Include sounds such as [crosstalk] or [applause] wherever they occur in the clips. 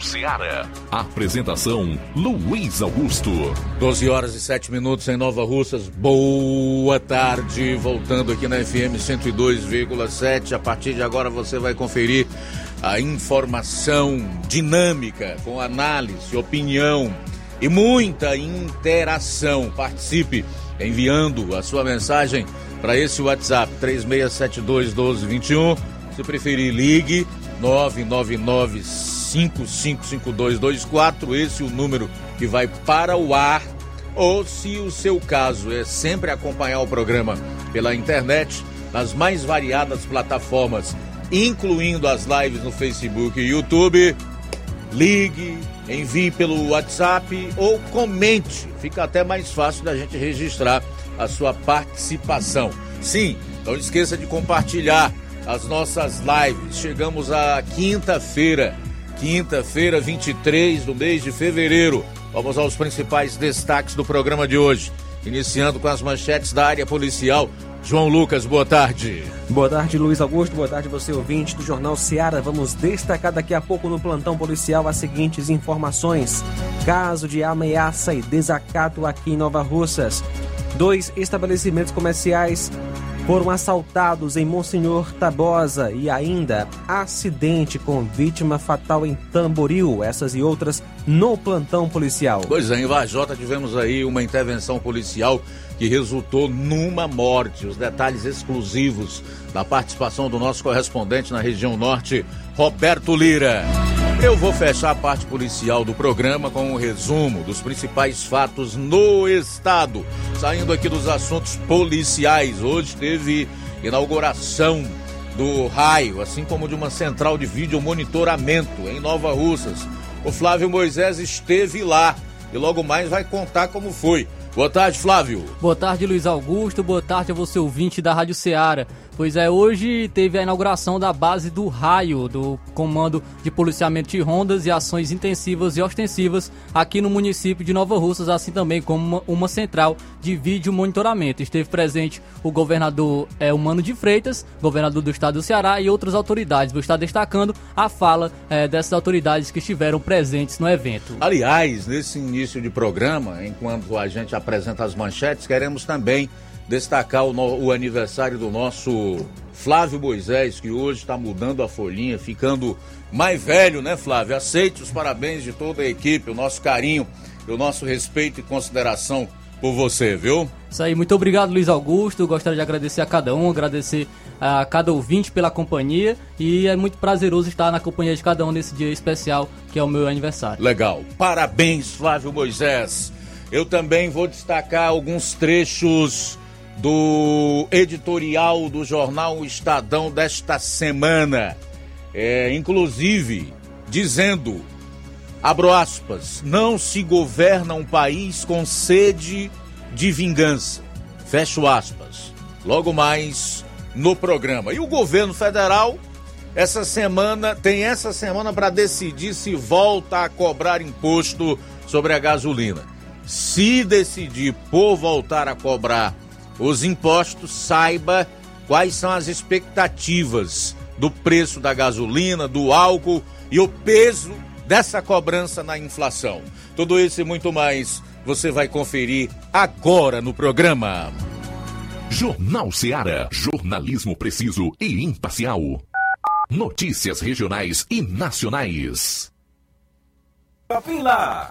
Seara. Apresentação: Luiz Augusto. 12 horas e 7 minutos em Nova Russas. Boa tarde. Voltando aqui na FM 102,7. A partir de agora você vai conferir a informação dinâmica, com análise, opinião e muita interação. Participe enviando a sua mensagem para esse WhatsApp 3672 1221. Se preferir, ligue 999 555224, esse é o número que vai para o ar. Ou se o seu caso é sempre acompanhar o programa pela internet, nas mais variadas plataformas, incluindo as lives no Facebook e YouTube, ligue, envie pelo WhatsApp ou comente. Fica até mais fácil da gente registrar a sua participação. Sim, não esqueça de compartilhar as nossas lives. Chegamos à quinta-feira, quinta-feira, 23 do mês de fevereiro. Vamos aos principais destaques do programa de hoje. Iniciando com as manchetes da área policial. João Lucas, boa tarde. Boa tarde, Luiz Augusto. Boa tarde, você ouvinte do Jornal Seara. Vamos destacar daqui a pouco no plantão policial as seguintes informações: caso de ameaça e desacato aqui em Nova Russas. Dois estabelecimentos comerciais foram assaltados em Monsenhor Tabosa e ainda acidente com vítima fatal em Tamboril, essas e outras no plantão policial. Pois é, em Vajota tivemos aí uma intervenção policial que resultou numa morte. Os detalhes exclusivos da participação do nosso correspondente na região norte, Roberto Lira. Eu vou fechar a parte policial do programa com um resumo dos principais fatos no estado. Saindo aqui dos assuntos policiais, hoje teve inauguração do raio, assim como de uma central de vídeo monitoramento em Nova Russas. O Flávio Moisés esteve lá e logo mais vai contar como foi. Boa tarde, Flávio. Boa tarde, Luiz Augusto. Boa tarde a você, ouvinte da Rádio Ceará. Pois é, hoje teve a inauguração da base do Raio, do Comando de Policiamento de Rondas e Ações Intensivas e Ostensivas aqui no município de Nova Russas, assim também como uma, uma central de vídeo monitoramento. Esteve presente o governador é, Humano de Freitas, governador do estado do Ceará e outras autoridades. Vou estar destacando a fala é, dessas autoridades que estiveram presentes no evento. Aliás, nesse início de programa, enquanto a gente apresenta as manchetes, queremos também destacar o, no, o aniversário do nosso Flávio Moisés, que hoje está mudando a folhinha, ficando mais velho, né, Flávio? Aceite os parabéns de toda a equipe, o nosso carinho, o nosso respeito e consideração por você, viu? Isso aí, muito obrigado, Luiz Augusto. Gostaria de agradecer a cada um, agradecer a cada ouvinte pela companhia e é muito prazeroso estar na companhia de cada um nesse dia especial que é o meu aniversário. Legal. Parabéns, Flávio Moisés. Eu também vou destacar alguns trechos do editorial do jornal Estadão desta semana. É, inclusive, dizendo, abro aspas, não se governa um país com sede de vingança. Fecho aspas. Logo mais no programa. E o governo federal, essa semana, tem essa semana para decidir se volta a cobrar imposto sobre a gasolina. Se decidir por voltar a cobrar os impostos, saiba quais são as expectativas do preço da gasolina, do álcool e o peso dessa cobrança na inflação. Tudo isso e muito mais você vai conferir agora no programa. Jornal Seara. Jornalismo preciso e imparcial. Notícias regionais e nacionais. Shopping Lá.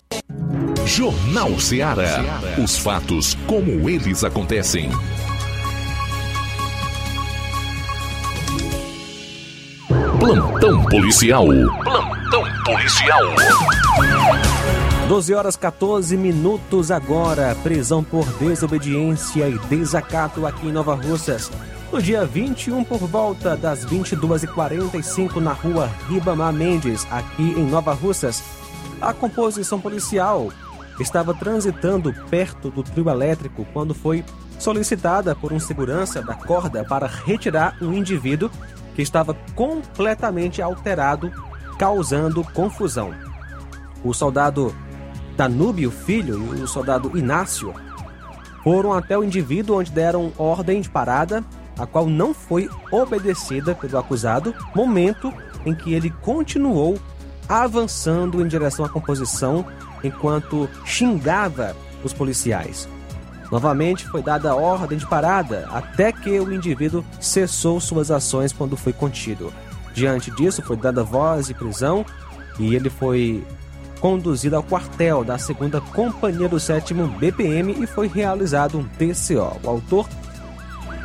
Jornal Ceará. Os fatos como eles acontecem. Plantão policial. Plantão policial. 12 horas 14 minutos agora. Prisão por desobediência e desacato aqui em Nova Russas. No dia 21, por volta das 22h45, na rua Ribamar Mendes, aqui em Nova Russas, a composição policial estava transitando perto do trio elétrico quando foi solicitada por um segurança da corda para retirar um indivíduo que estava completamente alterado, causando confusão. O soldado Danúbio Filho e o soldado Inácio foram até o indivíduo onde deram ordem de parada, a qual não foi obedecida pelo acusado, momento em que ele continuou avançando em direção à composição enquanto xingava os policiais. Novamente foi dada a ordem de parada até que o indivíduo cessou suas ações quando foi contido. Diante disso, foi dada voz de prisão e ele foi conduzido ao quartel da segunda Companhia do 7 BPM e foi realizado um TCO. O autor,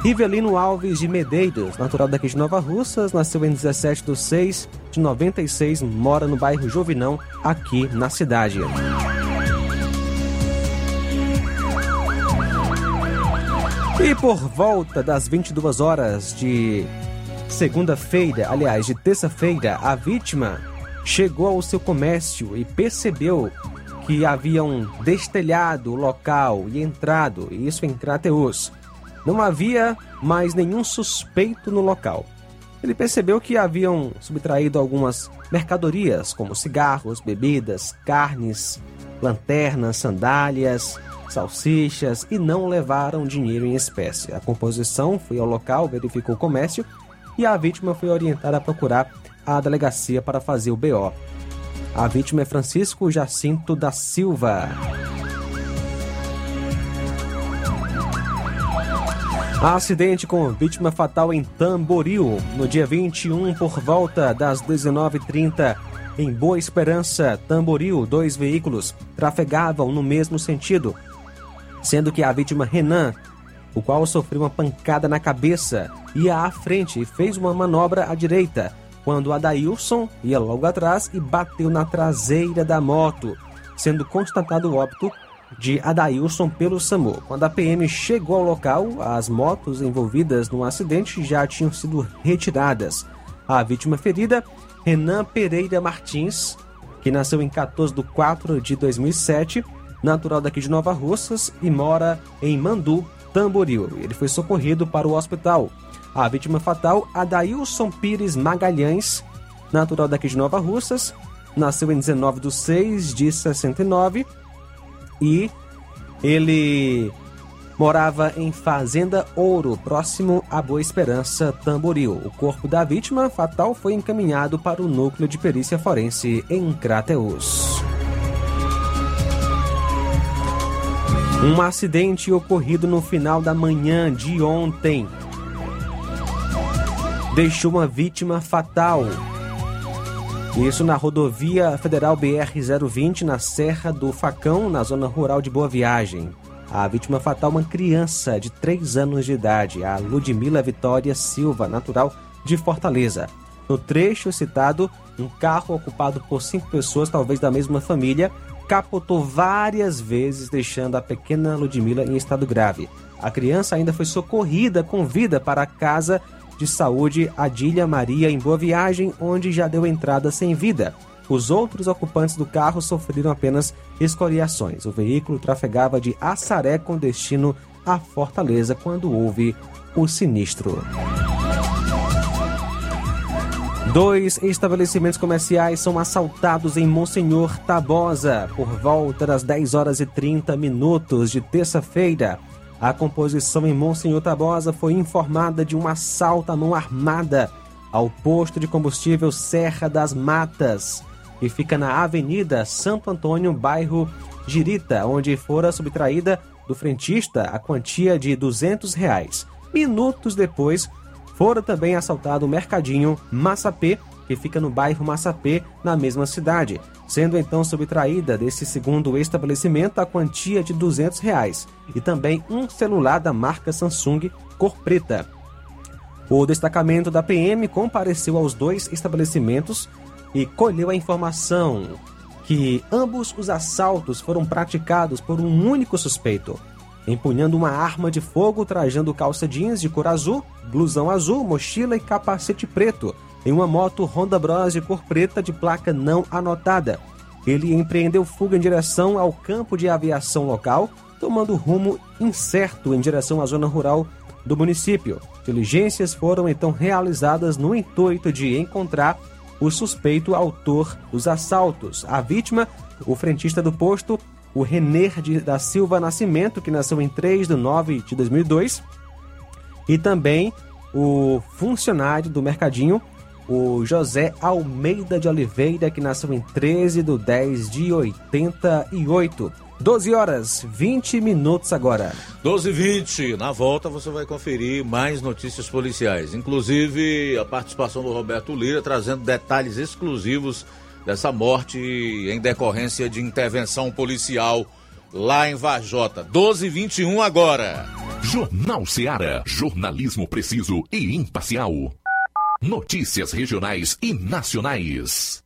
Rivelino Alves de Medeiros, natural daqui de Nova Russas, nasceu em 17 de 6 de 96, mora no bairro Jovinão, aqui na cidade. E por volta das 22 horas de segunda-feira, aliás, de terça-feira, a vítima chegou ao seu comércio e percebeu que haviam destelhado o local e entrado, isso em Crateus. Não havia mais nenhum suspeito no local. ele percebeu que haviam subtraído algumas mercadorias, como cigarros, bebidas, carnes, lanternas, sandálias, salsichas e não levaram dinheiro em espécie. A composição foi ao local, verificou o comércio e a vítima foi orientada a procurar a delegacia para fazer o BO. A vítima é Francisco Jacinto da Silva. Acidente com vítima fatal em Tamboril, no dia 21, por volta das 19h30, em Boa Esperança, Tamboril, dois veículos trafegavam no mesmo sentido, sendo que a vítima Renan, o qual sofreu uma pancada na cabeça, ia à frente e fez uma manobra à direita, quando Adailson ia logo atrás e bateu na traseira da moto, sendo constatado o óbito de Adailson pelo SAMU. Quando a PM chegou ao local, as motos envolvidas no acidente já tinham sido retiradas. A vítima ferida, Renan Pereira Martins, que nasceu em 14 de 4 de 2007, natural daqui de Nova Russas e mora em Mandu, Tamboril. Ele foi socorrido para o hospital. A vítima fatal, Adailson Pires Magalhães, natural daqui de Nova Russas, nasceu em 19 de 6 de 69 e ele morava em Fazenda Ouro, próximo a Boa Esperança, Tamboril. O corpo da vítima fatal foi encaminhado para o núcleo de perícia forense em Crateus. Um acidente ocorrido no final da manhã de ontem deixou uma vítima fatal. Isso na rodovia federal BR-020, na Serra do Facão, na zona rural de Boa Viagem. A vítima fatal, uma criança de 3 anos de idade, a Ludmila Vitória Silva, natural de Fortaleza. No trecho citado, um carro ocupado por cinco pessoas, talvez da mesma família, capotou várias vezes, deixando a pequena Ludmila em estado grave. A criança ainda foi socorrida com vida para a casa de saúde Adília Maria em Boa Viagem, onde já deu entrada sem vida. Os outros ocupantes do carro sofreram apenas escoriações. O veículo trafegava de Assaré com destino a Fortaleza quando houve o sinistro. Dois estabelecimentos comerciais são assaltados em Monsenhor Tabosa por volta das 10 horas e 30 minutos de terça-feira. A composição em Monsenhor Tabosa foi informada de um assalto à mão armada ao posto de combustível Serra das Matas, que fica na Avenida Santo Antônio, bairro Girita, onde fora subtraída do frentista a quantia de 200 reais. Minutos depois, fora também assaltado o mercadinho Massapê, que fica no bairro Massapê, na mesma cidade, sendo então subtraída desse segundo estabelecimento a quantia de 200 reais, e também um celular da marca Samsung cor preta. O destacamento da PM compareceu aos dois estabelecimentos e colheu a informação que ambos os assaltos foram praticados por um único suspeito, empunhando uma arma de fogo, trajando calça jeans de cor azul, blusão azul, mochila e capacete preto, em uma moto Honda Bros de cor preta de placa não anotada. Ele empreendeu fuga em direção ao campo de aviação local, tomando rumo incerto em direção à zona rural do município. Diligências foram então realizadas no intuito de encontrar o suspeito autor dos assaltos. A vítima, o frentista do posto, o de, da Silva Nascimento, que nasceu em 3 de 9 de 2002, e também o funcionário do mercadinho, o José Almeida de Oliveira, que nasceu em 13 de 10 de 88. 12 horas, 20 minutos agora. 12 e 20. Na volta você vai conferir mais notícias policiais. Inclusive a participação do Roberto Lira trazendo detalhes exclusivos dessa morte em decorrência de intervenção policial lá em Vajota. 12 e 21 agora. Jornal Seara. Jornalismo preciso e imparcial. Notícias regionais e nacionais.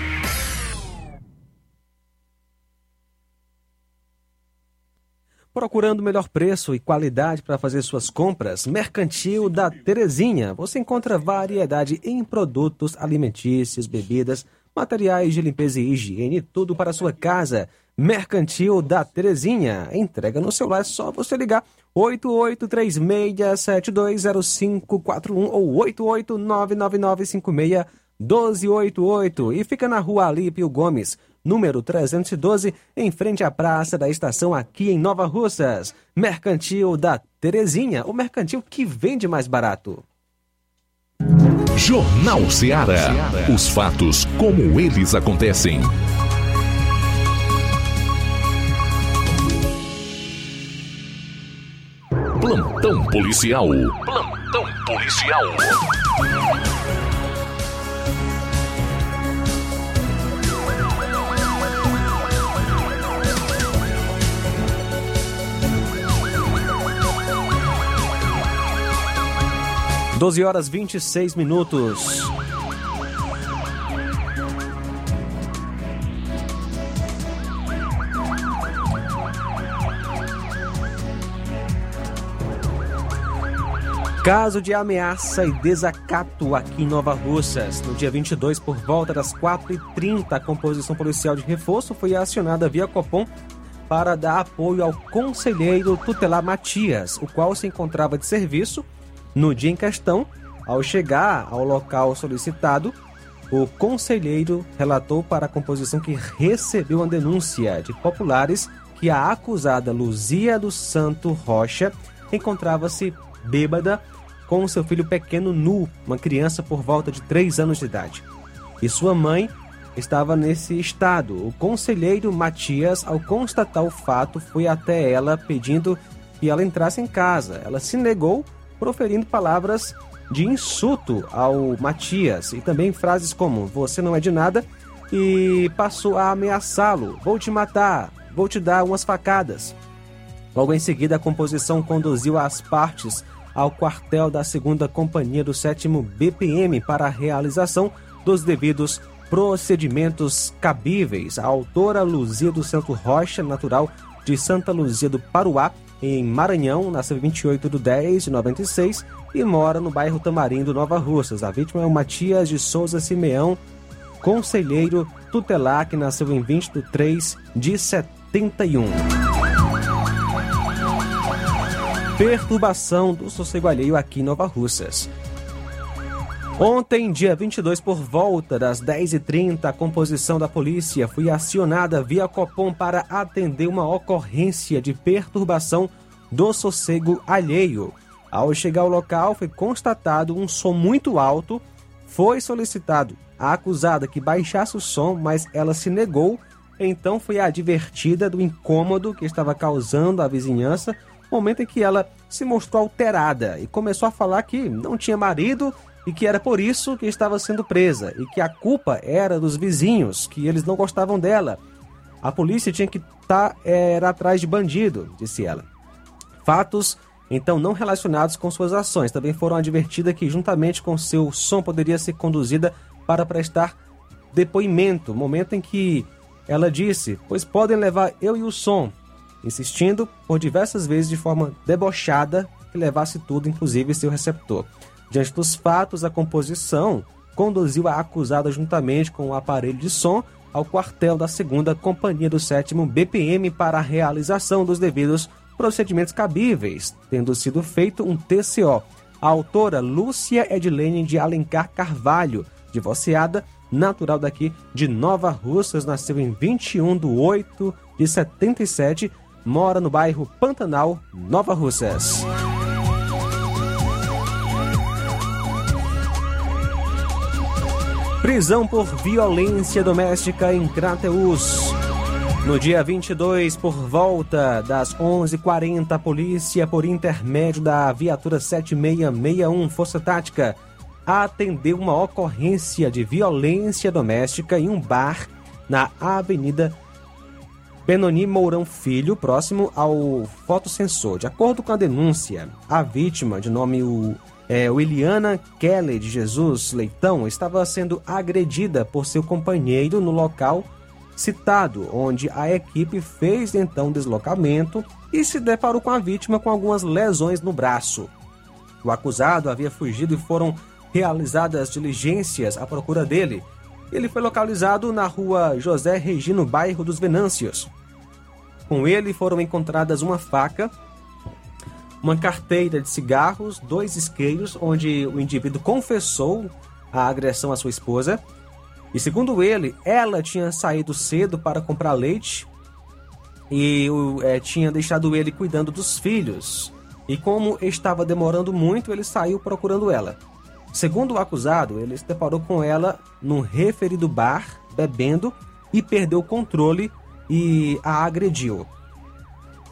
Procurando o melhor preço e qualidade para fazer suas compras, Mercantil da Terezinha. Você encontra variedade em produtos alimentícios, bebidas, materiais de limpeza e higiene, tudo para a sua casa. Mercantil da Terezinha. Entrega no celular, é só você ligar 8836720541 ou 88999561288 e fica na rua Alípio Gomes, número 312, em frente à Praça da Estação aqui em Nova Russas. Mercantil da Terezinha, o mercantil que vende mais barato. Jornal Ceará. Os fatos como eles acontecem. Plantão policial. Plantão policial. Doze horas vinte e seis minutos. Caso de ameaça e desacato aqui em Nova Russas. No dia 22, por volta das 4h30, a composição policial de reforço foi acionada via Copom para dar apoio ao conselheiro tutelar Matias, o qual se encontrava de serviço no dia em questão. Ao chegar ao local solicitado, o conselheiro relatou para a composição que recebeu uma denúncia de populares que a acusada Luzia do Santo Rocha encontrava-se bêbada com seu filho pequeno nu, uma criança por volta de 3 anos de idade. E sua mãe estava nesse estado. O conselheiro Matias, ao constatar o fato, foi até ela pedindo que ela entrasse em casa. Ela se negou, proferindo palavras de insulto ao Matias e também frases como: Você não é de nada, e passou a ameaçá-lo: Vou te matar, vou te dar umas facadas. Logo em seguida, a composição conduziu as partes ao quartel da 2 Companhia do 7 BPM para a realização dos devidos procedimentos cabíveis. A autora Luzia do Santo Rocha, natural de Santa Luzia do Paruá, em Maranhão, nasceu 28 de 10 de 96 e mora no bairro Tamarindo, Nova Russas. A vítima é o Matias de Souza Simeão, conselheiro tutelar, que nasceu em 20 de 3 de 71 perturbação do sossego alheio aqui em Nova Russas. Ontem, dia 22, por volta das 10h30, a composição da polícia foi acionada via Copom para atender uma ocorrência de perturbação do sossego alheio. Ao chegar ao local, foi constatado um som muito alto. Foi solicitado a acusada que baixasse o som, mas ela se negou. Então foi advertida do incômodo que estava causando à vizinhança momento em que ela se mostrou alterada e começou a falar que não tinha marido e que era por isso que estava sendo presa e que a culpa era dos vizinhos, que eles não gostavam dela. A polícia tinha que estar tá, era atrás de bandido, disse ela. Fatos então não relacionados com suas ações também foram advertidas que juntamente com seu som poderia ser conduzida para prestar depoimento, momento em que ela disse: "Pois podem levar eu e o som, insistindo por diversas vezes de forma debochada que levasse tudo, inclusive seu receptor. Diante dos fatos, a composição conduziu a acusada juntamente com o aparelho de som ao quartel da segunda Companhia do sétimo BPM para a realização dos devidos procedimentos cabíveis, tendo sido feito um TCO. A autora Lúcia Edilene de Alencar Carvalho, divorciada, natural daqui de Nova Russas, nasceu em 21 de 8 de 77, mora no bairro Pantanal, Nova Russas. Prisão por violência doméstica em Crateus. No dia 22, por volta das 11h40, a polícia, por intermédio da viatura 7661 Força Tática, atendeu uma ocorrência de violência doméstica em um bar na Avenida Benoni Mourão Filho, próximo ao fotossensor. De acordo com a denúncia, a vítima, de nome o, é, Williana Kelly de Jesus Leitão, estava sendo agredida por seu companheiro no local citado, onde a equipe fez então deslocamento e se deparou com a vítima com algumas lesões no braço. O acusado havia fugido e foram realizadas diligências à procura dele, ele foi localizado na rua José Regino, bairro dos Venâncios. Com ele foram encontradas uma faca, uma carteira de cigarros, dois isqueiros, onde o indivíduo confessou a agressão à sua esposa. E segundo ele, ela tinha saído cedo para comprar leite e é, tinha deixado ele cuidando dos filhos. E como estava demorando muito, ele saiu procurando ela. Segundo o acusado, ele se deparou com ela num referido bar, bebendo, e perdeu o controle e a agrediu.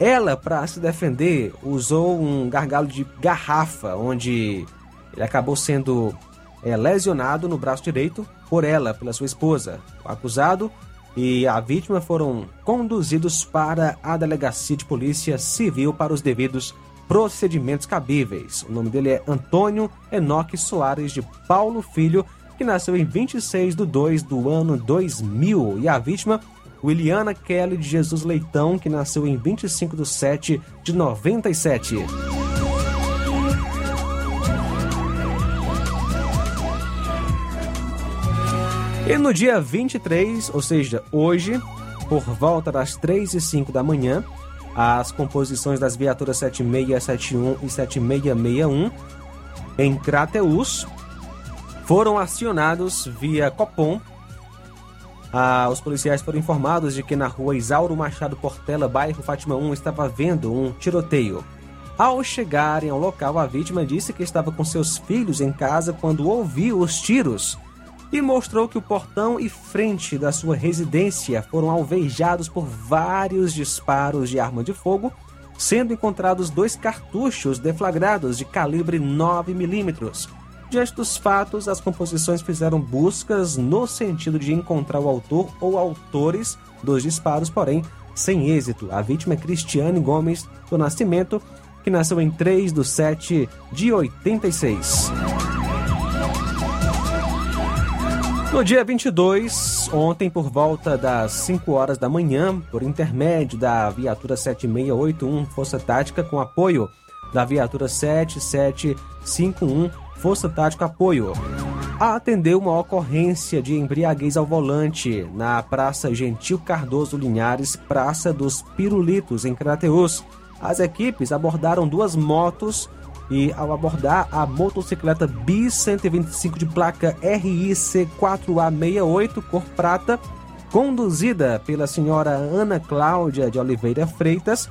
Ela, para se defender, usou um gargalo de garrafa, onde ele acabou sendo é, lesionado no braço direito por ela, pela sua esposa. O acusado e a vítima foram conduzidos para a delegacia de polícia civil para os devidos procedimentos cabíveis. O nome dele é Antônio Enoque Soares de Paulo Filho, que nasceu em 26 de 2 do ano 2000. E a vítima Williana Kelly de Jesus Leitão, que nasceu em 25 de 7 de 97. E no dia 23, ou seja, hoje, por volta das 3 e 5 da manhã, as composições das viaturas 7671 e 7661 em Crateus foram acionados via Copom ah, os policiais foram informados de que na rua Isauro Machado Portela, bairro Fátima 1, estava havendo um tiroteio. Ao chegarem ao local, a vítima disse que estava com seus filhos em casa quando ouviu os tiros e mostrou que o portão e frente da sua residência foram alvejados por vários disparos de arma de fogo, sendo encontrados dois cartuchos deflagrados de calibre 9 milímetros Diante dos fatos, as composições fizeram buscas no sentido de encontrar o autor ou autores dos disparos, porém sem êxito. A vítima é Cristiane Gomes do Nascimento, que nasceu em 3 de 7 de 86. No dia 22, ontem por volta das 5 horas da manhã, por intermédio da viatura 7681 Força Tática com apoio da viatura 7751 Força Tática Apoio, atendeu uma ocorrência de embriaguez ao volante na Praça Gentil Cardoso Linhares, Praça dos Pirulitos, em Crateus. As equipes abordaram duas motos e, ao abordar a motocicleta Bis 125 de placa RIC 4A68, cor prata, conduzida pela senhora Ana Cláudia de Oliveira Freitas,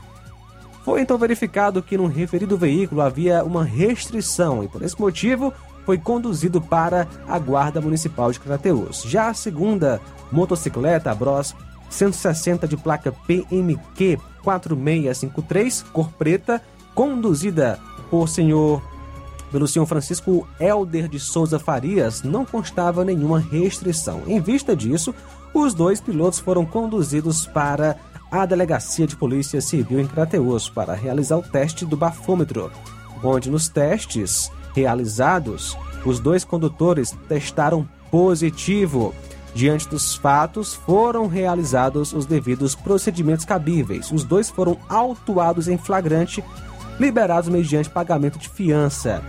foi então verificado que no referido veículo havia uma restrição e, por esse motivo, foi conduzido para a Guarda Municipal de Crateus. Já a segunda motocicleta, a Bros 160 de placa PMQ 4653, cor preta, conduzida por senhor pelo senhor Francisco Elder de Souza Farias, não constava nenhuma restrição. Em vista disso, os dois pilotos foram conduzidos para à Delegacia de Polícia Civil em Crateus para realizar o teste do bafômetro, onde nos testes realizados, os dois condutores testaram positivo. Diante dos fatos, foram realizados os devidos procedimentos cabíveis. Os dois foram autuados em flagrante, liberados mediante pagamento de fiança.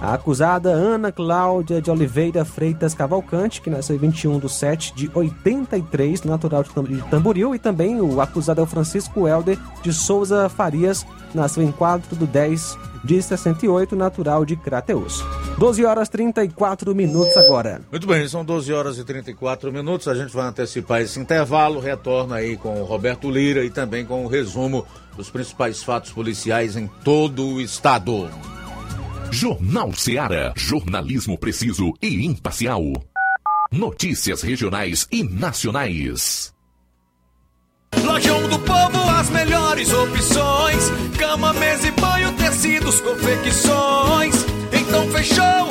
A acusada Ana Cláudia de Oliveira Freitas Cavalcante, que nasceu em 21 de 7 de 83, natural de Tamboril, e também o acusado é o Francisco Helder de Souza Farias, nasceu em 4 de 10 de 68, natural de Crateus. 12 horas 34 minutos agora. Muito bem, são 12 horas e 34 minutos. A gente vai antecipar esse intervalo. Retorna aí com o Roberto Lira e também com o resumo dos principais fatos policiais em todo o estado. Jornal Seara. Jornalismo preciso e imparcial. Notícias regionais e nacionais. Lojão do Povo, as melhores opções: cama, mesa e banho, tecidos, confecções. Então fechou,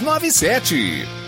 6297.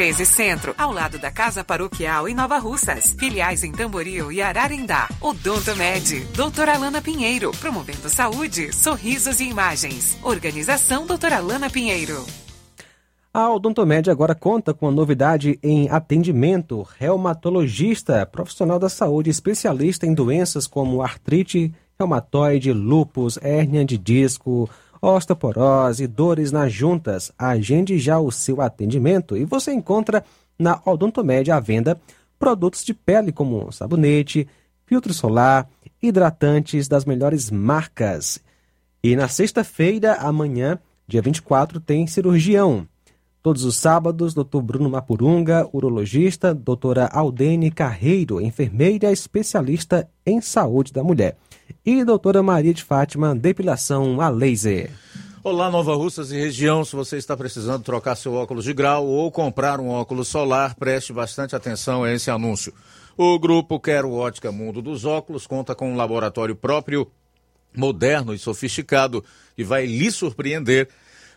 13 Centro, ao lado da Casa Paroquial em Nova Russas. Filiais em Tamboril e Ararindá. Odonto Med, doutora Alana Pinheiro, promovendo saúde, sorrisos e imagens. Organização doutora Alana Pinheiro. A Odontomed agora conta com a novidade em atendimento reumatologista, profissional da saúde especialista em doenças como artrite, reumatoide, lúpus, hérnia de disco, osteoporose, dores nas juntas. Agende já o seu atendimento e você encontra na Odontomed à venda produtos de pele como sabonete, filtro solar, hidratantes das melhores marcas. E na sexta-feira, amanhã, dia 24, tem cirurgião. Todos os sábados, Dr. Bruno Mapurunga, urologista, doutora Aldene Carreiro, enfermeira especialista em saúde da mulher e doutora Maria de Fátima, depilação a laser. Olá, Nova Russas e região. Se você está precisando trocar seu óculos de grau ou comprar um óculos solar, preste bastante atenção a esse anúncio. O grupo Quero Ótica Mundo dos Óculos conta com um laboratório próprio, moderno e sofisticado, e vai lhe surpreender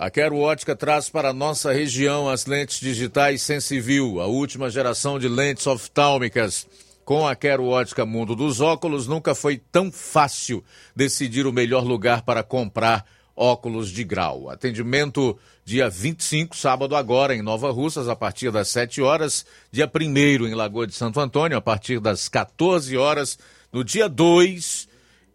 a Quero Ótica traz para nossa região as lentes digitais Sensivil, a última geração de lentes oftálmicas. Com a Quero Ótica Mundo dos Óculos, nunca foi tão fácil decidir o melhor lugar para comprar óculos de grau. Atendimento dia 25, sábado agora, em Nova Russas, a partir das 7 horas. Dia 1 em Lagoa de Santo Antônio, a partir das 14 horas. No dia 2,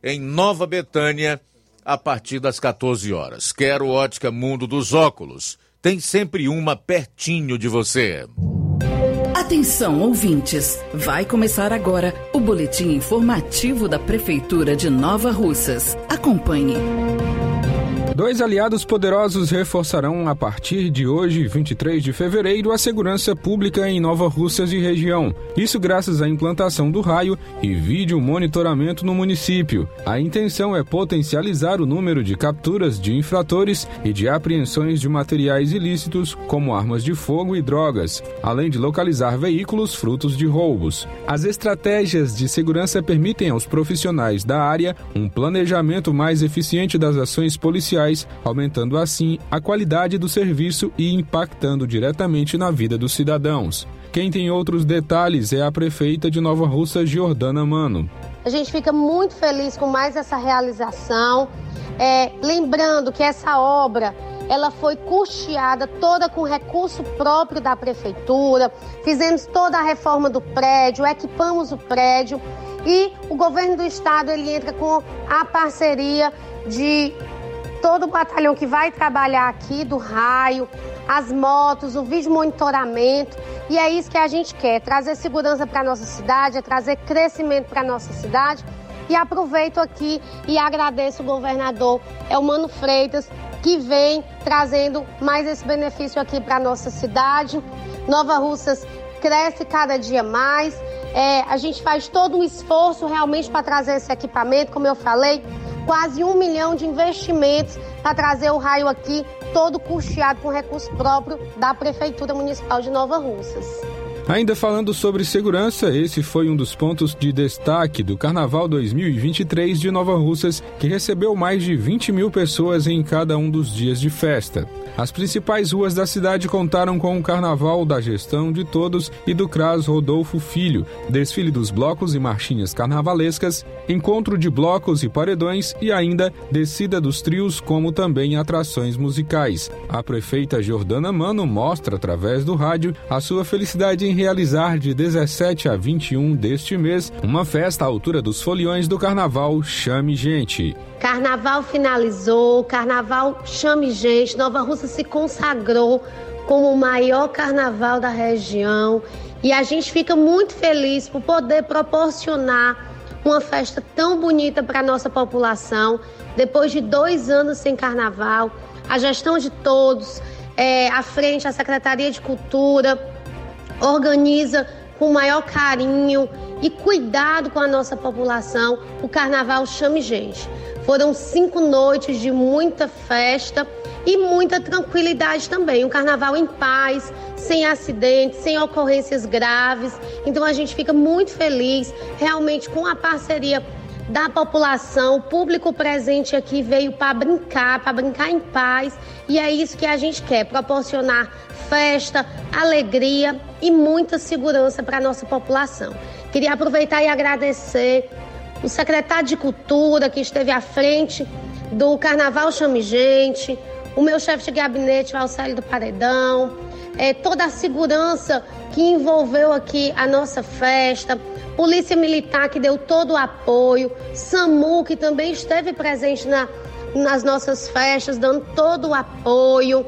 em Nova Betânia, a partir das 14 horas. Quero ótica Mundo dos Óculos. Tem sempre uma pertinho de você. Atenção, ouvintes! Vai começar agora o boletim informativo da Prefeitura de Nova Russas. Acompanhe. Dois aliados poderosos reforçarão a partir de hoje, 23 de fevereiro, a segurança pública em Nova Russas e região. Isso graças à implantação do raio e vídeo monitoramento no município. A intenção é potencializar o número de capturas de infratores e de apreensões de materiais ilícitos, como armas de fogo e drogas, além de localizar veículos frutos de roubos. As estratégias de segurança permitem aos profissionais da área um planejamento mais eficiente das ações policiais aumentando assim a qualidade do serviço e impactando diretamente na vida dos cidadãos. Quem tem outros detalhes é a prefeita de Nova Russa, Jordana Mano. A gente fica muito feliz com mais essa realização. É, lembrando que essa obra ela foi custeada toda com recurso próprio da prefeitura. Fizemos toda a reforma do prédio, equipamos o prédio e o governo do estado ele entra com a parceria de todo o batalhão que vai trabalhar aqui, do raio, as motos, o vídeo monitoramento. E é isso que a gente quer: trazer segurança para a nossa cidade, é trazer crescimento para a nossa cidade. E aproveito aqui e agradeço o governador Elmano Freitas, que vem trazendo mais esse benefício aqui para a nossa cidade. Nova Russas cresce cada dia mais. É, a gente faz todo um esforço realmente para trazer esse equipamento, como eu falei quase um milhão de investimentos para trazer o raio aqui, todo custeado com recurso próprio da Prefeitura Municipal de Nova Russas. Ainda falando sobre segurança, esse foi um dos pontos de destaque do Carnaval 2023 de Nova Russas, que recebeu mais de 20 mil pessoas em cada um dos dias de festa. As principais ruas da cidade contaram com o carnaval da gestão de todos e do CRAS Rodolfo Filho, desfile dos blocos e marchinhas carnavalescas, encontro de blocos e paredões e ainda descida dos trios, como também atrações musicais. A prefeita Jordana Mano mostra através do rádio a sua felicidade em realizar de 17 a 21 deste mês uma festa à altura dos foliões do carnaval Chame Gente. Carnaval finalizou, Carnaval Chame Gente, Nova Russa se consagrou como o maior carnaval da região e a gente fica muito feliz por poder proporcionar uma festa tão bonita para a nossa população. Depois de dois anos sem carnaval, a gestão de todos, é, à frente, a Secretaria de Cultura, organiza com o maior carinho e cuidado com a nossa população o Carnaval Chame Gente. Foram cinco noites de muita festa e muita tranquilidade também. Um carnaval em paz, sem acidentes, sem ocorrências graves. Então a gente fica muito feliz realmente com a parceria da população, o público presente aqui veio para brincar, para brincar em paz, e é isso que a gente quer, proporcionar festa, alegria e muita segurança para a nossa população. Queria aproveitar e agradecer o secretário de Cultura que esteve à frente do Carnaval Chame Gente, o meu chefe de gabinete, Valcélio do Paredão, é, toda a segurança que envolveu aqui a nossa festa, Polícia Militar que deu todo o apoio, SAMU que também esteve presente na, nas nossas festas, dando todo o apoio,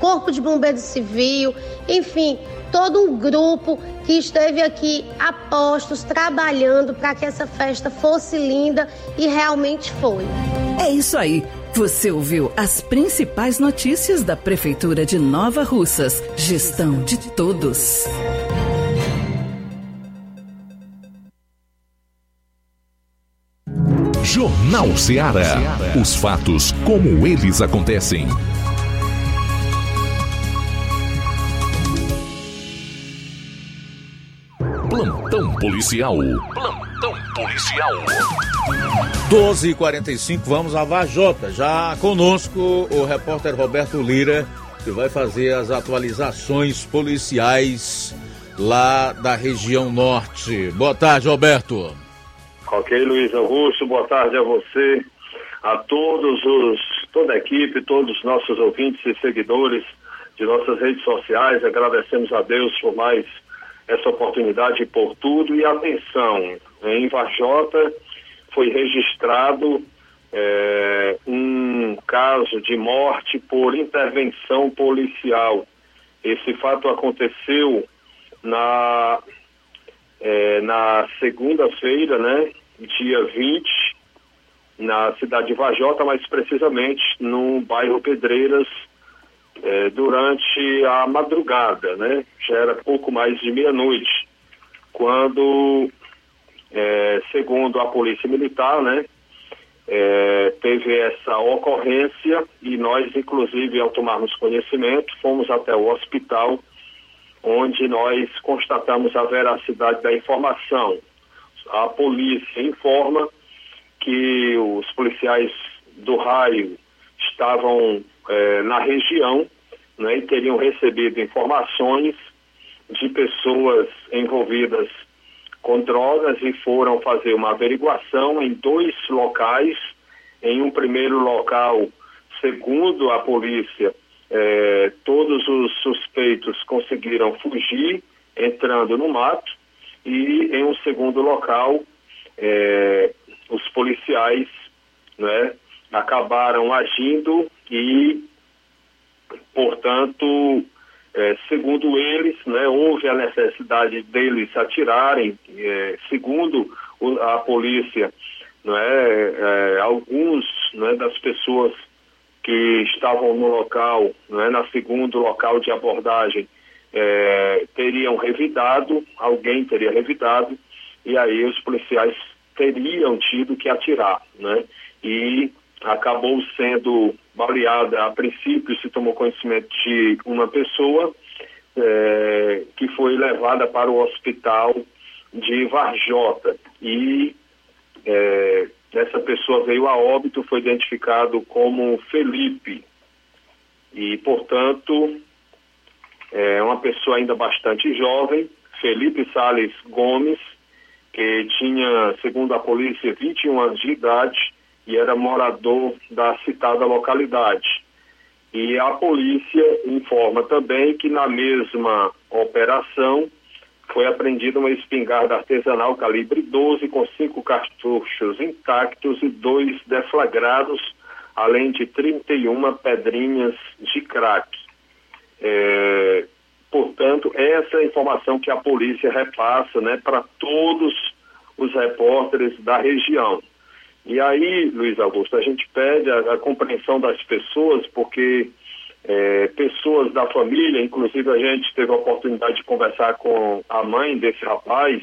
Corpo de Bombeiro Civil, enfim, todo um grupo que esteve aqui a postos, trabalhando para que essa festa fosse linda e realmente foi. É isso aí. Você ouviu as principais notícias da Prefeitura de Nova Russas. Gestão de todos. Jornal Ceará. Os fatos como eles acontecem. Plantão policial. Plantão policial. 12 h 45 vamos a Vajota. Já conosco o repórter Roberto Lira, que vai fazer as atualizações policiais lá da região norte. Boa tarde, Roberto. Ok, Luiz Augusto, boa tarde a você, a todos os, toda a equipe, todos os nossos ouvintes e seguidores de nossas redes sociais. Agradecemos a Deus por mais essa oportunidade por tudo. E atenção, em Vajota foi registrado é, um caso de morte por intervenção policial. Esse fato aconteceu na é, na segunda-feira, né, dia 20, na cidade de Vajota, mais precisamente no bairro Pedreiras, eh, durante a madrugada, né? Já era pouco mais de meia-noite, quando, eh, segundo a Polícia Militar, né? eh, teve essa ocorrência e nós, inclusive, ao tomarmos conhecimento, fomos até o hospital, onde nós constatamos a veracidade da informação. A polícia informa que os policiais do raio estavam eh, na região né, e teriam recebido informações de pessoas envolvidas com drogas e foram fazer uma averiguação em dois locais. Em um primeiro local, segundo a polícia, eh, todos os suspeitos conseguiram fugir entrando no mato e em um segundo local eh, os policiais né, acabaram agindo e, portanto, é, segundo eles, né, houve a necessidade deles atirarem, é, segundo a polícia, né, é, alguns né, das pessoas que estavam no local, né, na segundo local de abordagem, é, teriam revidado, alguém teria revidado, e aí os policiais teriam tido que atirar, né? E acabou sendo baleada, a princípio se tomou conhecimento de uma pessoa é, que foi levada para o hospital de Varjota e é, essa pessoa veio a óbito, foi identificado como Felipe e, portanto, é uma pessoa ainda bastante jovem, Felipe Sales Gomes, que tinha, segundo a polícia, 21 anos de idade e era morador da citada localidade. E a polícia informa também que na mesma operação foi apreendida uma espingarda artesanal calibre 12 com cinco cartuchos intactos e dois deflagrados, além de 31 pedrinhas de crack. É, portanto, essa é a informação que a polícia repassa né, para todos os repórteres da região. E aí, Luiz Augusto, a gente pede a, a compreensão das pessoas, porque é, pessoas da família, inclusive a gente teve a oportunidade de conversar com a mãe desse rapaz,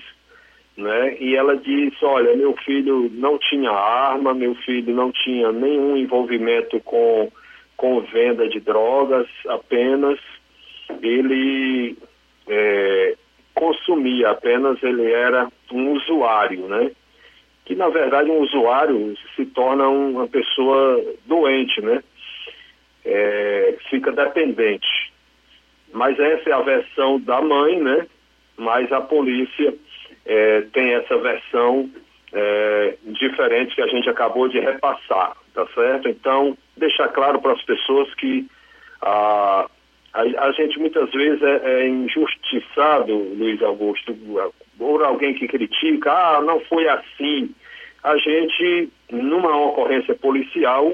né? E ela disse, olha, meu filho não tinha arma, meu filho não tinha nenhum envolvimento com, com venda de drogas, apenas ele é, consumia, apenas ele era um usuário, né? Que na verdade um usuário se torna uma pessoa doente, né? É, fica dependente. Mas essa é a versão da mãe, né? Mas a polícia é, tem essa versão é, diferente que a gente acabou de repassar, tá certo? Então, deixar claro para as pessoas que a, a, a gente muitas vezes é, é, injustiçado, Luiz Augusto, por alguém que critica, ah, não foi assim. A gente, numa ocorrência policial,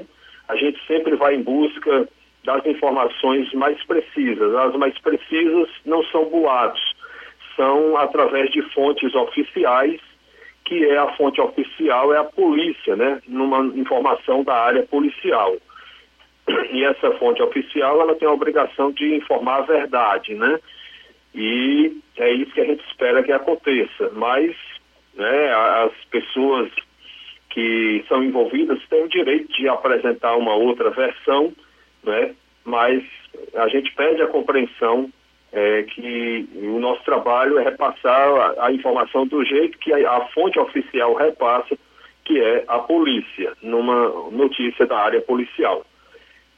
a gente sempre vai em busca das informações mais precisas. As mais precisas não são boatos, são através de fontes oficiais, que é a fonte oficial, é a polícia, né? Numa informação da área policial e essa fonte oficial ela tem a obrigação de informar a verdade, né? E é isso que a gente espera que aconteça. Mas né, as pessoas que são envolvidas têm o direito de apresentar uma outra versão, né? Mas a gente pede a compreensão é, que o nosso trabalho é repassar a, a informação do jeito que a, a fonte oficial repassa, que é a polícia, numa notícia da área policial.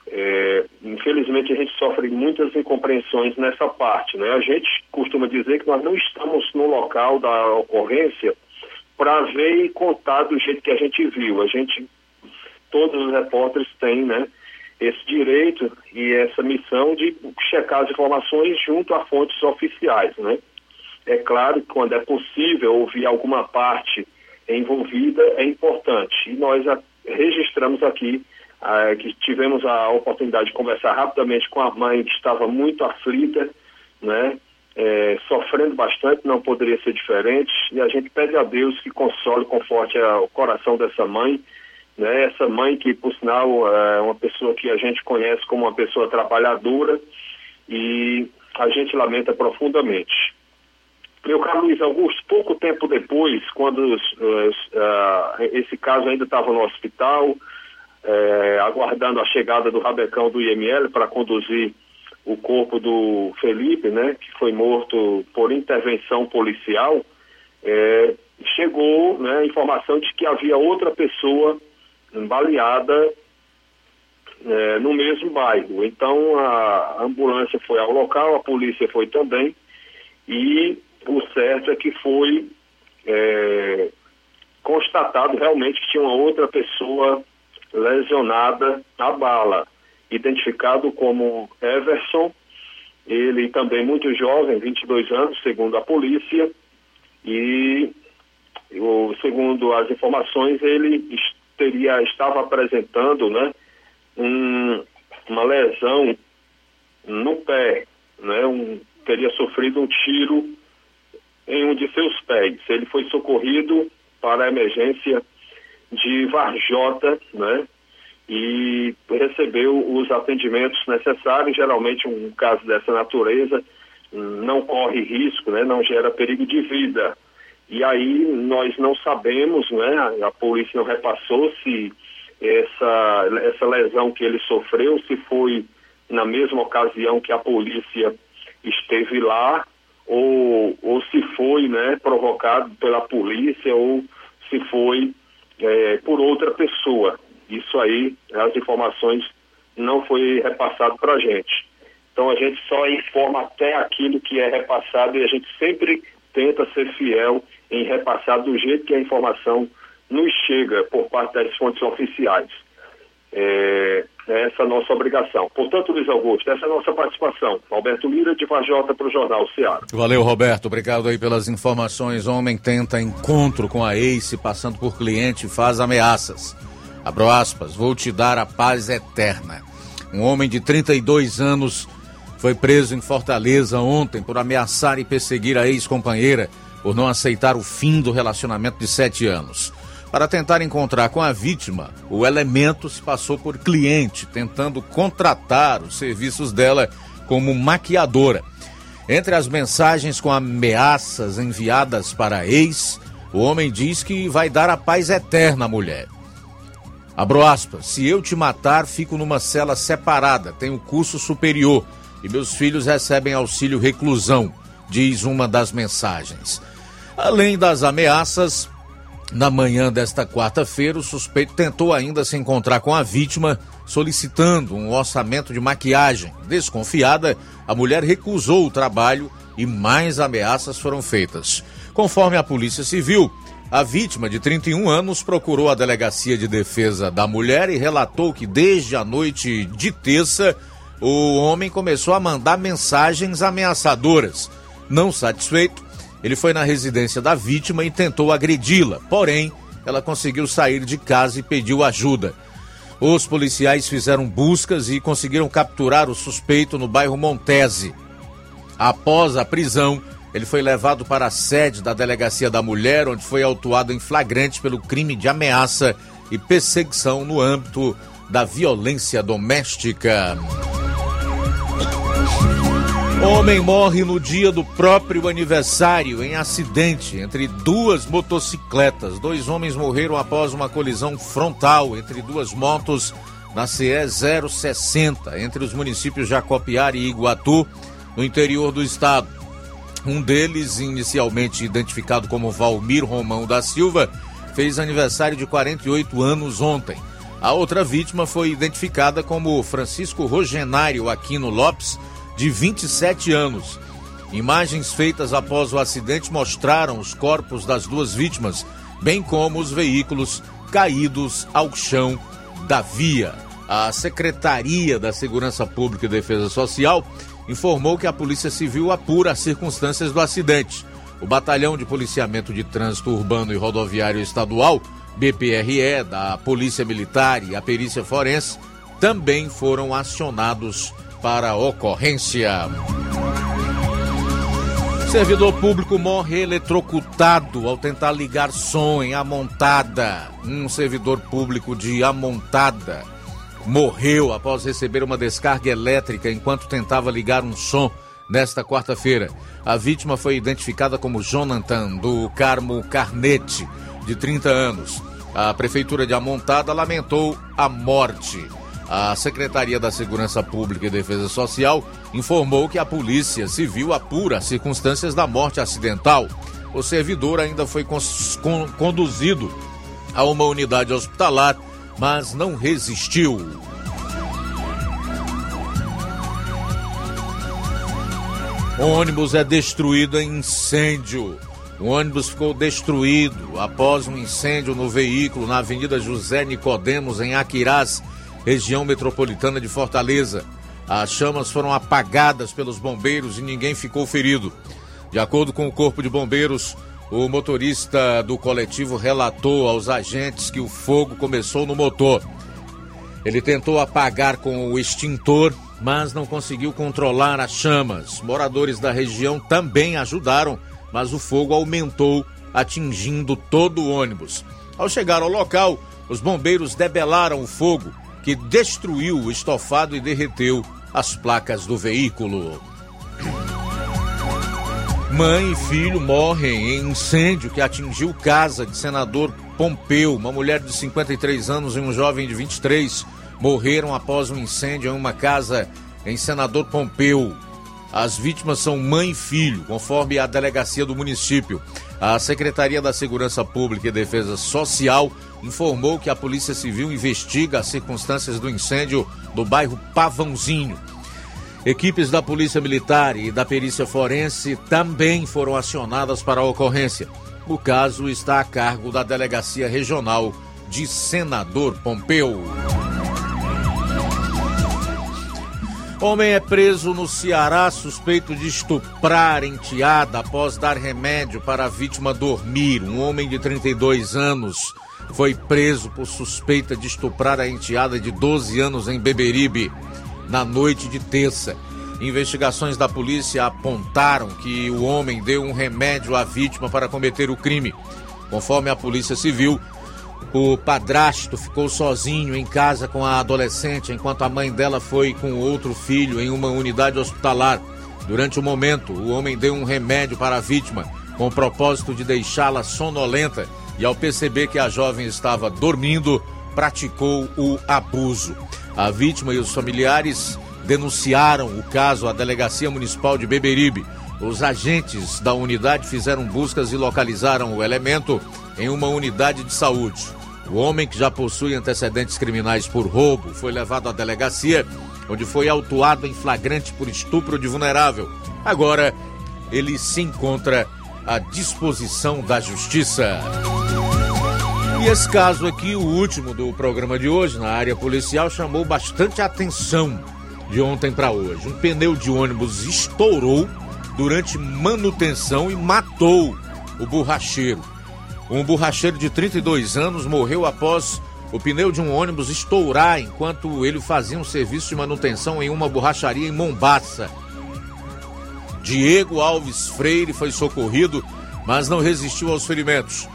É, infelizmente a gente sofre muitas incompreensões nessa parte, né? A gente costuma dizer que nós não estamos no local da ocorrência para ver e contar do jeito que a gente viu. A gente, todos os repórteres têm, né? Esse direito e essa missão de checar as informações junto a fontes oficiais, né? É claro que quando é possível ouvir alguma parte envolvida é importante e nós registramos aqui que tivemos a oportunidade de conversar rapidamente com a mãe que estava muito aflita, né? É, sofrendo bastante, não poderia ser diferente, e a gente pede a Deus que console, conforte o coração dessa mãe né? Essa mãe que, por sinal, é uma pessoa que a gente conhece como uma pessoa trabalhadora e a gente lamenta profundamente. Meu caro Luiz Augusto, pouco tempo depois, quando uh, esse caso ainda estava no hospital, é, aguardando a chegada do rabecão do IML para conduzir o corpo do Felipe, né, que foi morto por intervenção policial, é, chegou né, a informação de que havia outra pessoa baleada é, no mesmo bairro. Então a ambulância foi ao local, a polícia foi também, e o certo é que foi é, constatado realmente que tinha uma outra pessoa lesionada à bala, identificado como Everson, ele também muito jovem, 22 anos, segundo a polícia, e o, segundo as informações, ele teria, estava apresentando né, um, uma lesão no pé, né, um, teria sofrido um tiro em um de seus pés. Ele foi socorrido para a emergência de Varjota, né? E recebeu os atendimentos necessários. Geralmente, um caso dessa natureza não corre risco, né? Não gera perigo de vida. E aí nós não sabemos, né? A polícia não repassou se essa, essa lesão que ele sofreu, se foi na mesma ocasião que a polícia esteve lá, ou, ou se foi né, provocado pela polícia, ou se foi é, por outra pessoa. Isso aí, as informações não foi repassado para a gente. Então a gente só informa até aquilo que é repassado e a gente sempre tenta ser fiel em repassar do jeito que a informação nos chega por parte das fontes oficiais. É, é essa a nossa obrigação. Portanto, Luiz Augusto, essa é a nossa participação. Alberto Lira, de Vajota, para o Jornal Ceará. Valeu, Roberto. Obrigado aí pelas informações. Homem tenta encontro com a Ace, passando por cliente, faz ameaças. Abro aspas, vou te dar a paz eterna. Um homem de 32 anos foi preso em Fortaleza ontem por ameaçar e perseguir a ex-companheira por não aceitar o fim do relacionamento de sete anos. Para tentar encontrar com a vítima, o elemento se passou por cliente, tentando contratar os serviços dela como maquiadora. Entre as mensagens com ameaças enviadas para a ex, o homem diz que vai dar a paz eterna à mulher. Abro aspas, se eu te matar, fico numa cela separada, tenho curso superior e meus filhos recebem auxílio reclusão, diz uma das mensagens. Além das ameaças, na manhã desta quarta-feira, o suspeito tentou ainda se encontrar com a vítima, solicitando um orçamento de maquiagem. Desconfiada, a mulher recusou o trabalho e mais ameaças foram feitas. Conforme a Polícia Civil, a vítima de 31 anos procurou a Delegacia de Defesa da Mulher e relatou que desde a noite de terça o homem começou a mandar mensagens ameaçadoras. Não satisfeito, ele foi na residência da vítima e tentou agredi-la, porém, ela conseguiu sair de casa e pediu ajuda. Os policiais fizeram buscas e conseguiram capturar o suspeito no bairro Montese. Após a prisão, ele foi levado para a sede da Delegacia da Mulher, onde foi autuado em flagrante pelo crime de ameaça e perseguição no âmbito da violência doméstica. Homem morre no dia do próprio aniversário em acidente entre duas motocicletas. Dois homens morreram após uma colisão frontal entre duas motos na CE 060, entre os municípios Jacopiara e Iguatu, no interior do estado. Um deles, inicialmente identificado como Valmir Romão da Silva, fez aniversário de 48 anos ontem. A outra vítima foi identificada como Francisco Rogenário Aquino Lopes, de 27 anos. Imagens feitas após o acidente mostraram os corpos das duas vítimas, bem como os veículos caídos ao chão da via. A Secretaria da Segurança Pública e Defesa Social informou que a Polícia Civil apura as circunstâncias do acidente. O Batalhão de Policiamento de Trânsito Urbano e Rodoviário Estadual, BPRE, da Polícia Militar e a Perícia Forense também foram acionados para a ocorrência. Servidor público morre eletrocutado ao tentar ligar som em Amontada. Um servidor público de Amontada morreu após receber uma descarga elétrica enquanto tentava ligar um som nesta quarta-feira. A vítima foi identificada como Jonathan do Carmo Carnete, de 30 anos. A prefeitura de Amontada lamentou a morte. A Secretaria da Segurança Pública e Defesa Social informou que a Polícia Civil apura as circunstâncias da morte acidental. O servidor ainda foi con conduzido a uma unidade hospitalar, mas não resistiu. O ônibus é destruído em incêndio. O ônibus ficou destruído após um incêndio no veículo na Avenida José Nicodemos, em Aquirás, região metropolitana de Fortaleza. As chamas foram apagadas pelos bombeiros e ninguém ficou ferido. De acordo com o Corpo de Bombeiros, o motorista do coletivo relatou aos agentes que o fogo começou no motor. Ele tentou apagar com o extintor, mas não conseguiu controlar as chamas. Moradores da região também ajudaram, mas o fogo aumentou, atingindo todo o ônibus. Ao chegar ao local, os bombeiros debelaram o fogo que destruiu o estofado e derreteu as placas do veículo. Mãe e filho morrem em incêndio que atingiu casa de senador Pompeu. Uma mulher de 53 anos e um jovem de 23 morreram após um incêndio em uma casa em Senador Pompeu. As vítimas são mãe e filho, conforme a delegacia do município. A Secretaria da Segurança Pública e Defesa Social informou que a Polícia Civil investiga as circunstâncias do incêndio do bairro Pavãozinho. Equipes da Polícia Militar e da Perícia Forense também foram acionadas para a ocorrência. O caso está a cargo da Delegacia Regional de Senador Pompeu. Homem é preso no Ceará suspeito de estuprar enteada após dar remédio para a vítima dormir. Um homem de 32 anos foi preso por suspeita de estuprar a enteada de 12 anos em Beberibe na noite de terça. Investigações da polícia apontaram que o homem deu um remédio à vítima para cometer o crime. Conforme a Polícia Civil, o padrasto ficou sozinho em casa com a adolescente enquanto a mãe dela foi com outro filho em uma unidade hospitalar. Durante o momento, o homem deu um remédio para a vítima com o propósito de deixá-la sonolenta e, ao perceber que a jovem estava dormindo, praticou o abuso. A vítima e os familiares denunciaram o caso à Delegacia Municipal de Beberibe. Os agentes da unidade fizeram buscas e localizaram o elemento em uma unidade de saúde. O homem, que já possui antecedentes criminais por roubo, foi levado à delegacia, onde foi autuado em flagrante por estupro de vulnerável. Agora, ele se encontra à disposição da justiça. E esse caso aqui, o último do programa de hoje, na área policial, chamou bastante atenção de ontem para hoje. Um pneu de ônibus estourou durante manutenção e matou o borracheiro. Um borracheiro de 32 anos morreu após o pneu de um ônibus estourar enquanto ele fazia um serviço de manutenção em uma borracharia em Mombaça. Diego Alves Freire foi socorrido, mas não resistiu aos ferimentos.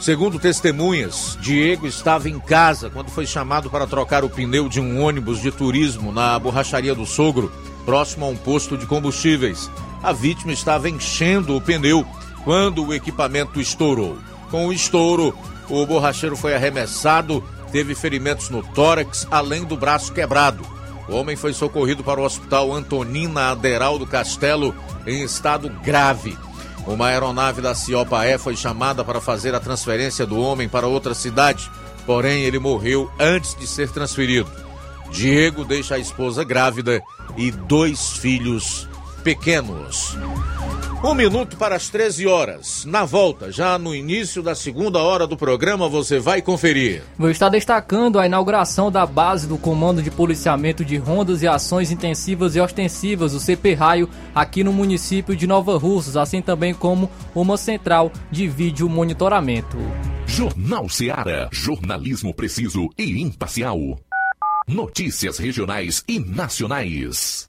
Segundo testemunhas, Diego estava em casa quando foi chamado para trocar o pneu de um ônibus de turismo na borracharia do Sogro, próximo a um posto de combustíveis. A vítima estava enchendo o pneu quando o equipamento estourou. Com o estouro, o borracheiro foi arremessado, teve ferimentos no tórax, além do braço quebrado. O homem foi socorrido para o hospital Antonina Aderal do Castelo em estado grave. Uma aeronave da Ciopaé foi chamada para fazer a transferência do homem para outra cidade, porém ele morreu antes de ser transferido. Diego deixa a esposa grávida e dois filhos pequenos. Um minuto para as 13 horas. Na volta, já no início da segunda hora do programa, você vai conferir. Vou estar destacando a inauguração da base do Comando de Policiamento de Rondas e Ações Intensivas e Ostensivas, o CP Raio, aqui no município de Nova Russas, assim também como uma central de vídeo monitoramento. Jornal Seara. Jornalismo preciso e imparcial. Notícias regionais e nacionais.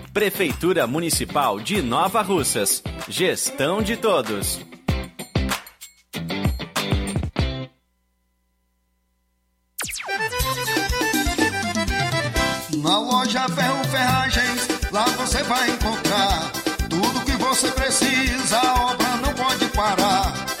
Prefeitura Municipal de Nova Russas. Gestão de todos. Na loja Ferro Ferragens, lá você vai encontrar tudo que você precisa, a obra não pode parar.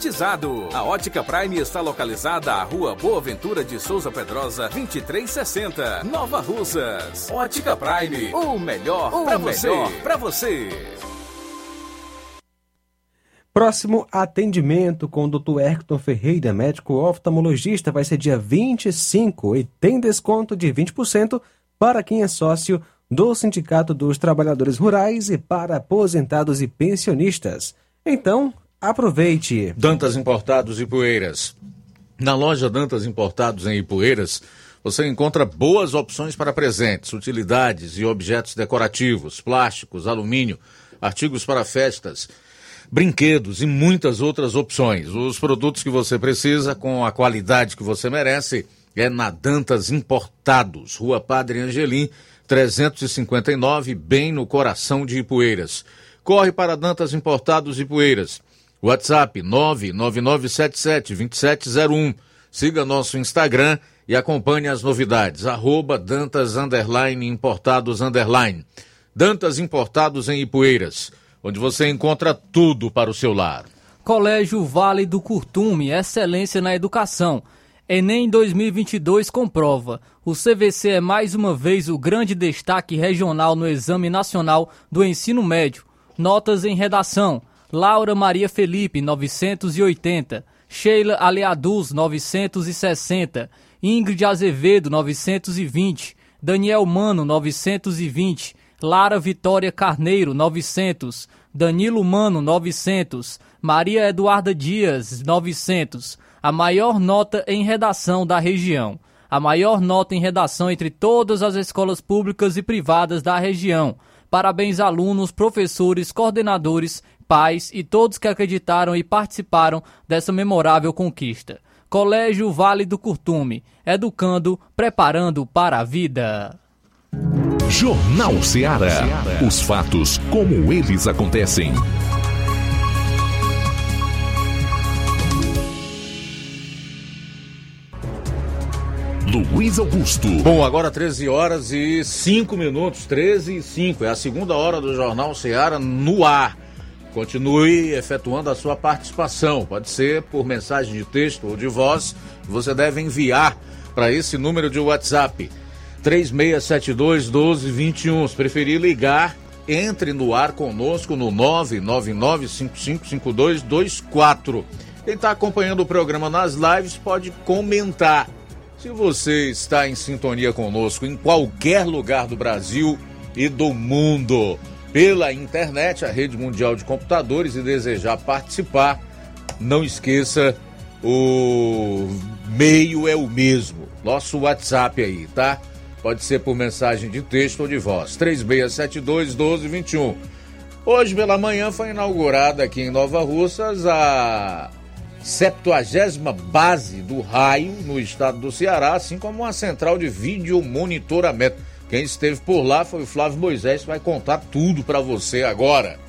A Ótica Prime está localizada à Rua Boa Ventura de Souza Pedrosa, 2360, Nova Russas. Ótica Prime, o melhor para você. Pra você. Próximo atendimento com o Dr. Erkton Ferreira, médico oftalmologista, vai ser dia 25 e tem desconto de 20% para quem é sócio do Sindicato dos Trabalhadores Rurais e para aposentados e pensionistas. Então, aproveite. Dantas Importados e Poeiras. Na loja Dantas Importados em Ipueiras, você encontra boas opções para presentes, utilidades e objetos decorativos, plásticos, alumínio, artigos para festas, brinquedos e muitas outras opções. Os produtos que você precisa com a qualidade que você merece é na Dantas Importados, Rua Padre Angelim, 359, bem no coração de Ipueiras. Corre para Dantas Importados e Poeiras. WhatsApp 999772701. Siga nosso Instagram e acompanhe as novidades. Arroba Dantas Underline Importados Underline. Dantas Importados em Ipueiras, onde você encontra tudo para o seu lar. Colégio Vale do Curtume, excelência na educação. Enem 2022 comprova. O CVC é mais uma vez o grande destaque regional no Exame Nacional do Ensino Médio. Notas em redação: Laura Maria Felipe, 980. Sheila Aleaduz, 960. Ingrid Azevedo, 920. Daniel Mano, 920. Lara Vitória Carneiro, 900. Danilo Mano, 900. Maria Eduarda Dias, 900. A maior nota em redação da região. A maior nota em redação entre todas as escolas públicas e privadas da região. Parabéns, alunos, professores, coordenadores, pais e todos que acreditaram e participaram dessa memorável conquista. Colégio Vale do Curtume, educando, preparando para a vida. Jornal Ceará. Os fatos como eles acontecem. Luiz Augusto. Bom, agora 13 horas e 5 minutos, 13 e 5. É a segunda hora do Jornal Ceará no ar. Continue efetuando a sua participação. Pode ser por mensagem de texto ou de voz. Você deve enviar para esse número de WhatsApp 3672 1221. Se preferir ligar, entre no ar conosco no 999555224. Quem está acompanhando o programa nas lives pode comentar. Se você está em sintonia conosco em qualquer lugar do Brasil e do mundo, pela internet, a rede mundial de computadores e desejar participar, não esqueça, o meio é o mesmo. Nosso WhatsApp aí, tá? Pode ser por mensagem de texto ou de voz. 3672 1221. Hoje pela manhã foi inaugurada aqui em Nova Russas a 70 base do raio no estado do Ceará, assim como uma central de vídeo monitoramento. Quem esteve por lá foi o Flávio Moisés, que vai contar tudo para você agora.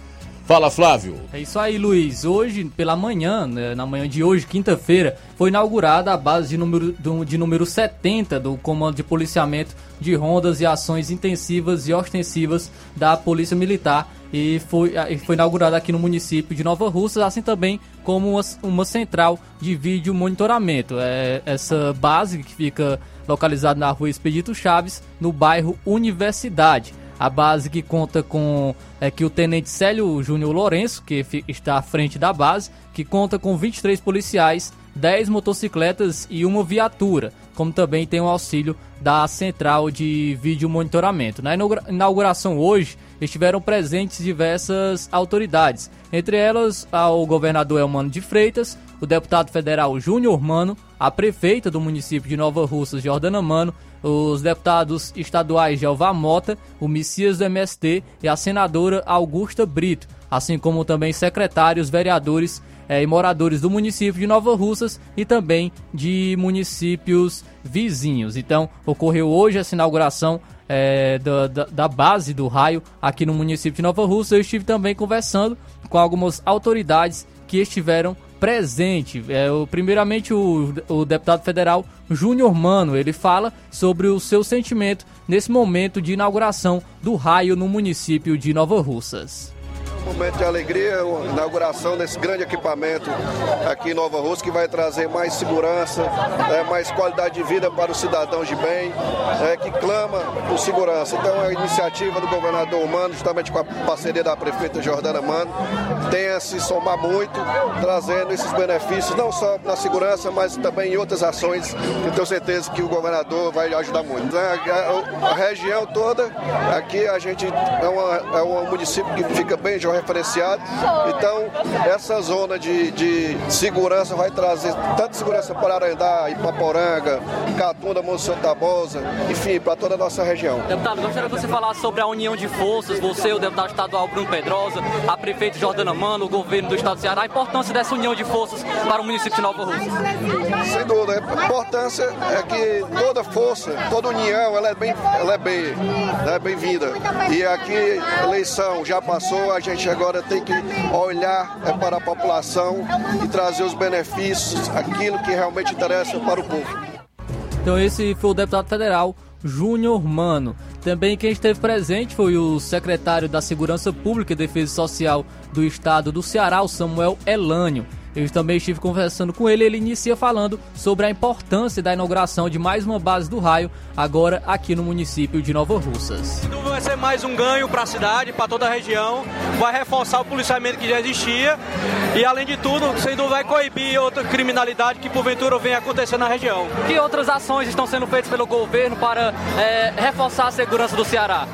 Fala, Flávio. É isso aí, Luiz. Hoje, pela manhã, né, na manhã de hoje, quinta-feira, foi inaugurada a base de número, de número 70 do Comando de Policiamento de Rondas e Ações Intensivas e Ostensivas da Polícia Militar e foi, foi inaugurada aqui no município de Nova Russa, assim também como uma, uma central de vídeo monitoramento. É, essa base que fica localizada na rua Expedito Chaves, no bairro Universidade. A base que conta com é que o tenente Célio Júnior Lourenço, que está à frente da base, que conta com 23 policiais, 10 motocicletas e uma viatura, como também tem o auxílio da central de vídeo monitoramento. Na inauguração hoje estiveram presentes diversas autoridades, entre elas o governador Elmano de Freitas, o deputado federal Júnior Mano, a prefeita do município de Nova Russas, Jordana Mano, os deputados estaduais Jeová Mota, o Messias do MST e a senadora Augusta Brito, assim como também secretários, vereadores eh, e moradores do município de Nova Russas e também de municípios vizinhos. Então, ocorreu hoje essa inauguração é, da, da, da, base do raio aqui no município de Nova Russa. Eu estive também conversando com algumas autoridades que estiveram presente. É, o, primeiramente, o, o deputado federal Júnior Mano, ele fala sobre o seu sentimento nesse momento de inauguração do raio no município de Nova Russas momento de alegria, a inauguração desse grande equipamento aqui em Nova Rússia, que vai trazer mais segurança, é, mais qualidade de vida para os cidadãos de bem, é, que clama por segurança. Então, a iniciativa do governador Mano, justamente com a parceria da prefeita Jordana Mano, tem a se somar muito, trazendo esses benefícios, não só na segurança, mas também em outras ações, que tenho certeza que o governador vai ajudar muito. A, a, a região toda, aqui a gente é, uma, é um município que fica bem referenciado. Então, essa zona de, de segurança vai trazer tanto segurança para Arandá, Ipaporanga, Catunda, Monsenhor Tabosa, enfim, para toda a nossa região. Deputado, gostaria que você falasse sobre a união de forças, você, o deputado estadual Bruno Pedrosa, a prefeita Jordana Mano, o governo do estado do Ceará, a importância dessa união de forças para o município de Nova Rússia. Sem dúvida, a importância é que toda força, toda união, ela é bem, ela é bem, é bem-vinda. E aqui, eleição já passou, a gente gente agora tem que olhar é, para a população e trazer os benefícios, aquilo que realmente interessa para o povo. Então esse foi o deputado federal Júnior Mano. Também quem esteve presente foi o secretário da Segurança Pública e Defesa Social do Estado do Ceará, o Samuel Elânio. Eu também estive conversando com ele. Ele inicia falando sobre a importância da inauguração de mais uma base do raio, agora aqui no município de Nova Russas. Vai ser mais um ganho para a cidade, para toda a região. Vai reforçar o policiamento que já existia e, além de tudo, sem dúvida vai coibir outra criminalidade que porventura venha acontecer na região. Que outras ações estão sendo feitas pelo governo para é, reforçar a segurança do Ceará?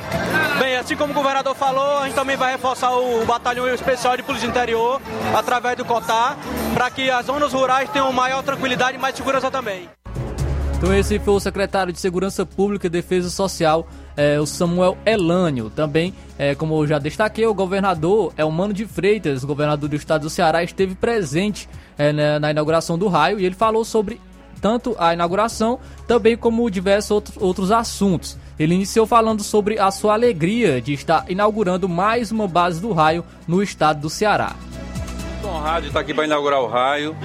Bem, assim como o governador falou, a gente também vai reforçar o batalhão especial de polícia interior através do COTAR, para que as zonas rurais tenham maior tranquilidade e mais segurança também. Então esse foi o secretário de Segurança Pública e Defesa Social, é, o Samuel Elânio. Também, é, como eu já destaquei, o governador Elmano de Freitas, governador do estado do Ceará, esteve presente é, na, na inauguração do raio e ele falou sobre tanto a inauguração, também como diversos outros, outros assuntos. Ele iniciou falando sobre a sua alegria de estar inaugurando mais uma base do raio no estado do Ceará honrado de estar aqui para inaugurar o raio.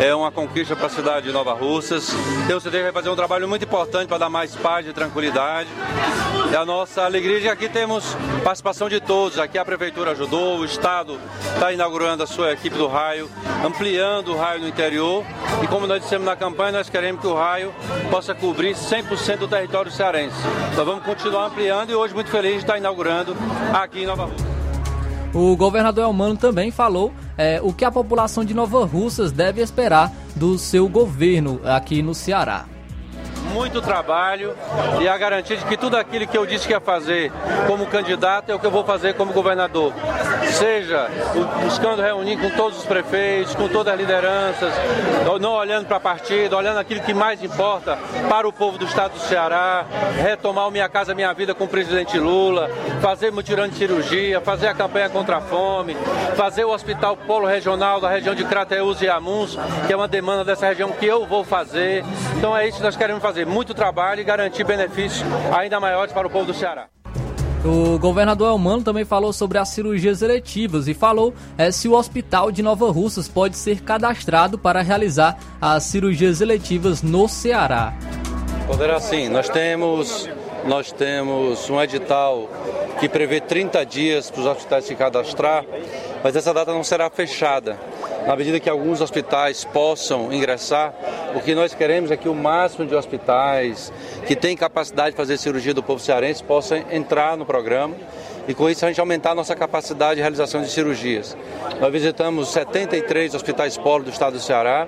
É uma conquista para a cidade de Nova Russas. Tenho certeza que vai fazer um trabalho muito importante para dar mais paz e tranquilidade. E a nossa alegria é que aqui temos participação de todos. Aqui a Prefeitura ajudou, o Estado está inaugurando a sua equipe do raio, ampliando o raio no interior. E como nós dissemos na campanha, nós queremos que o raio possa cobrir 100% do território cearense. Nós vamos continuar ampliando e hoje muito feliz de estar inaugurando aqui em Nova Russas. O governador Elmano também falou é, o que a população de Nova Russas deve esperar do seu governo aqui no Ceará muito trabalho e a garantia de que tudo aquilo que eu disse que ia fazer como candidato é o que eu vou fazer como governador. Seja buscando reunir com todos os prefeitos, com todas as lideranças, não olhando para a partida, olhando aquilo que mais importa para o povo do estado do Ceará, retomar o Minha Casa Minha Vida com o presidente Lula, fazer mutirão de cirurgia, fazer a campanha contra a fome, fazer o hospital polo regional da região de Crateús e Amuns, que é uma demanda dessa região que eu vou fazer. Então é isso que nós queremos fazer fazer muito trabalho e garantir benefícios ainda maiores para o povo do Ceará. O governador Elmano também falou sobre as cirurgias eletivas e falou é, se o hospital de Nova Russas pode ser cadastrado para realizar as cirurgias eletivas no Ceará. Poderá sim, nós temos, nós temos um edital que prevê 30 dias para os hospitais se cadastrar, mas essa data não será fechada. Na medida que alguns hospitais possam ingressar, o que nós queremos é que o máximo de hospitais que têm capacidade de fazer cirurgia do povo cearense possam entrar no programa e com isso a gente aumentar a nossa capacidade de realização de cirurgias. Nós visitamos 73 hospitais polo do estado do Ceará,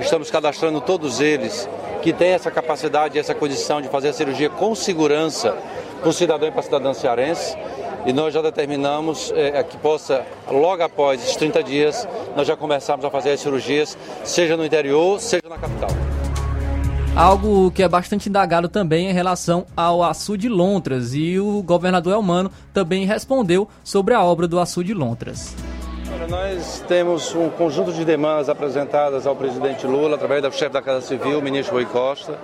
estamos cadastrando todos eles que têm essa capacidade e essa condição de fazer a cirurgia com segurança para o cidadão e para a cidadã cearense e nós já determinamos é, que possa, logo após esses 30 dias, nós já começarmos a fazer as cirurgias, seja no interior, seja na capital. Algo que é bastante indagado também em relação ao açude Lontras e o governador Elmano também respondeu sobre a obra do açude Lontras. Nós temos um conjunto de demandas apresentadas ao presidente Lula através do chefe da Casa Civil, o ministro Rui Costa.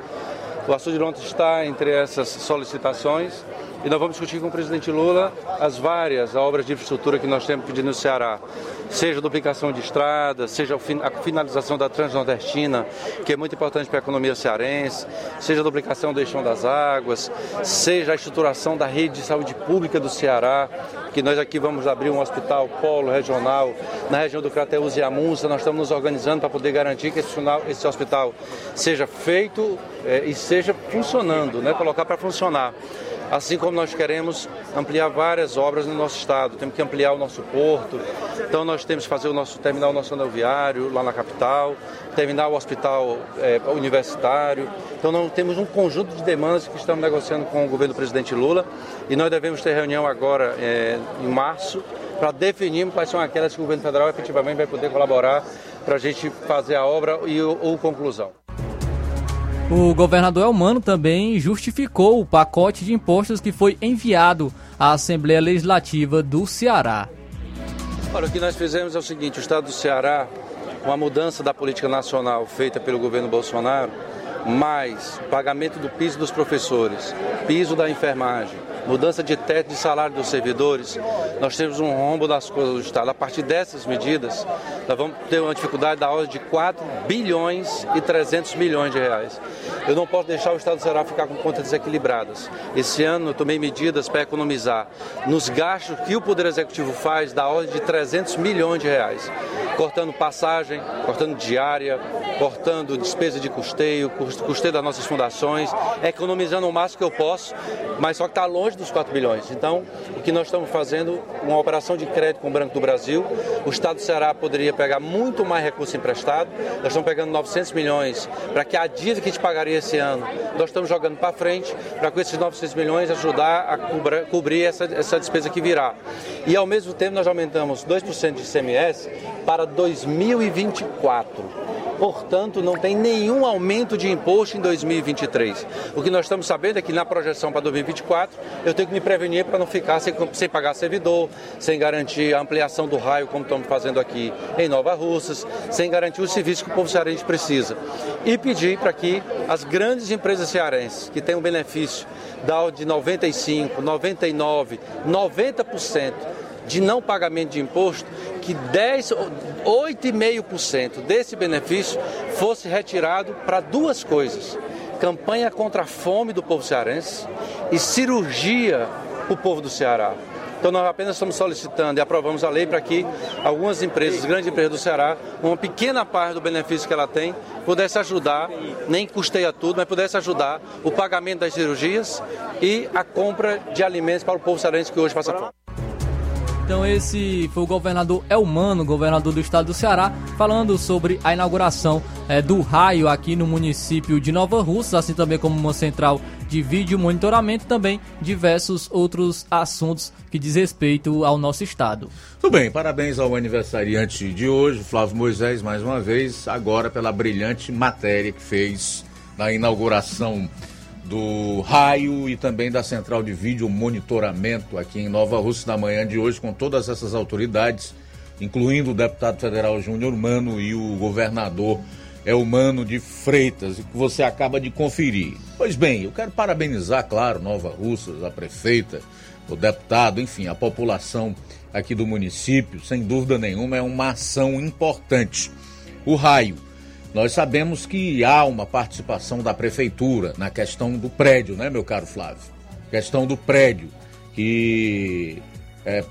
O açude Lontras está entre essas solicitações e nós vamos discutir com o presidente Lula as várias obras de infraestrutura que nós temos pedindo no Ceará, seja duplicação de estradas, seja a finalização da Transnordestina, que é muito importante para a economia cearense, seja a duplicação do eixão das águas, seja a estruturação da rede de saúde pública do Ceará, que nós aqui vamos abrir um hospital polo regional na região do Crateus e Amunça, nós estamos nos organizando para poder garantir que esse hospital seja feito é, e seja funcionando, né, colocar para funcionar assim como nós queremos ampliar várias obras no nosso estado. Temos que ampliar o nosso porto, então nós temos que fazer o nosso terminal nacional viário lá na capital, terminar o hospital é, universitário. Então nós temos um conjunto de demandas que estamos negociando com o governo do presidente Lula e nós devemos ter reunião agora é, em março para definirmos quais são aquelas que o governo federal efetivamente vai poder colaborar para a gente fazer a obra e ou conclusão. O governador Elmano também justificou o pacote de impostos que foi enviado à Assembleia Legislativa do Ceará. Olha, o que nós fizemos é o seguinte: o Estado do Ceará, com a mudança da política nacional feita pelo governo Bolsonaro, mais pagamento do piso dos professores, piso da enfermagem, mudança de teto de salário dos servidores, nós temos um rombo das coisas do Estado. A partir dessas medidas, nós vamos ter uma dificuldade da ordem de 4 bilhões e 300 milhões de reais. Eu não posso deixar o Estado do Ceará ficar com contas desequilibradas. Esse ano eu tomei medidas para economizar nos gastos que o Poder Executivo faz da ordem de 300 milhões de reais, cortando passagem, cortando diária, cortando despesa de custeio, custeio das nossas fundações, economizando o máximo que eu posso, mas só que está longe dos 4 bilhões. Então, o que nós estamos fazendo, uma operação de crédito com o Banco do Brasil, o Estado do Ceará poderia pegar muito mais recurso emprestado, nós estamos pegando 900 milhões para que a dívida que a gente pagaria esse ano, nós estamos jogando para frente, para com esses 900 milhões ajudar a cobrir, cobrir essa, essa despesa que virá. E ao mesmo tempo nós aumentamos 2% de ICMS para 2024. Portanto, não tem nenhum aumento de imposto em 2023. O que nós estamos sabendo é que na projeção para 2024 eu tenho que me prevenir para não ficar sem, sem pagar servidor, sem garantir a ampliação do raio, como estamos fazendo aqui em Nova Russas, sem garantir o serviço que o povo cearense precisa. E pedir para que as grandes empresas cearenses, que têm um benefício da de 95, 99, 90%, de não pagamento de imposto, que 10, 8,5% desse benefício fosse retirado para duas coisas: campanha contra a fome do povo cearense e cirurgia para o povo do Ceará. Então nós apenas estamos solicitando e aprovamos a lei para que algumas empresas, grandes empresas do Ceará, uma pequena parte do benefício que ela tem, pudesse ajudar, nem custeia tudo, mas pudesse ajudar o pagamento das cirurgias e a compra de alimentos para o povo cearense que hoje passa fome. Então esse foi o governador Elmano, governador do estado do Ceará, falando sobre a inauguração é, do raio aqui no município de Nova Russa, assim também como uma central de vídeo monitoramento, também diversos outros assuntos que diz respeito ao nosso estado. Tudo bem, parabéns ao aniversariante de hoje, Flávio Moisés, mais uma vez, agora pela brilhante matéria que fez na inauguração do raio e também da central de vídeo monitoramento aqui em Nova Rússia na manhã de hoje com todas essas autoridades, incluindo o deputado federal Júnior Mano e o governador Elmano de Freitas, que você acaba de conferir. Pois bem, eu quero parabenizar, claro, Nova Russas, a prefeita, o deputado, enfim, a população aqui do município, sem dúvida nenhuma, é uma ação importante. O raio nós sabemos que há uma participação da prefeitura na questão do prédio, né, meu caro Flávio? Questão do prédio, que é,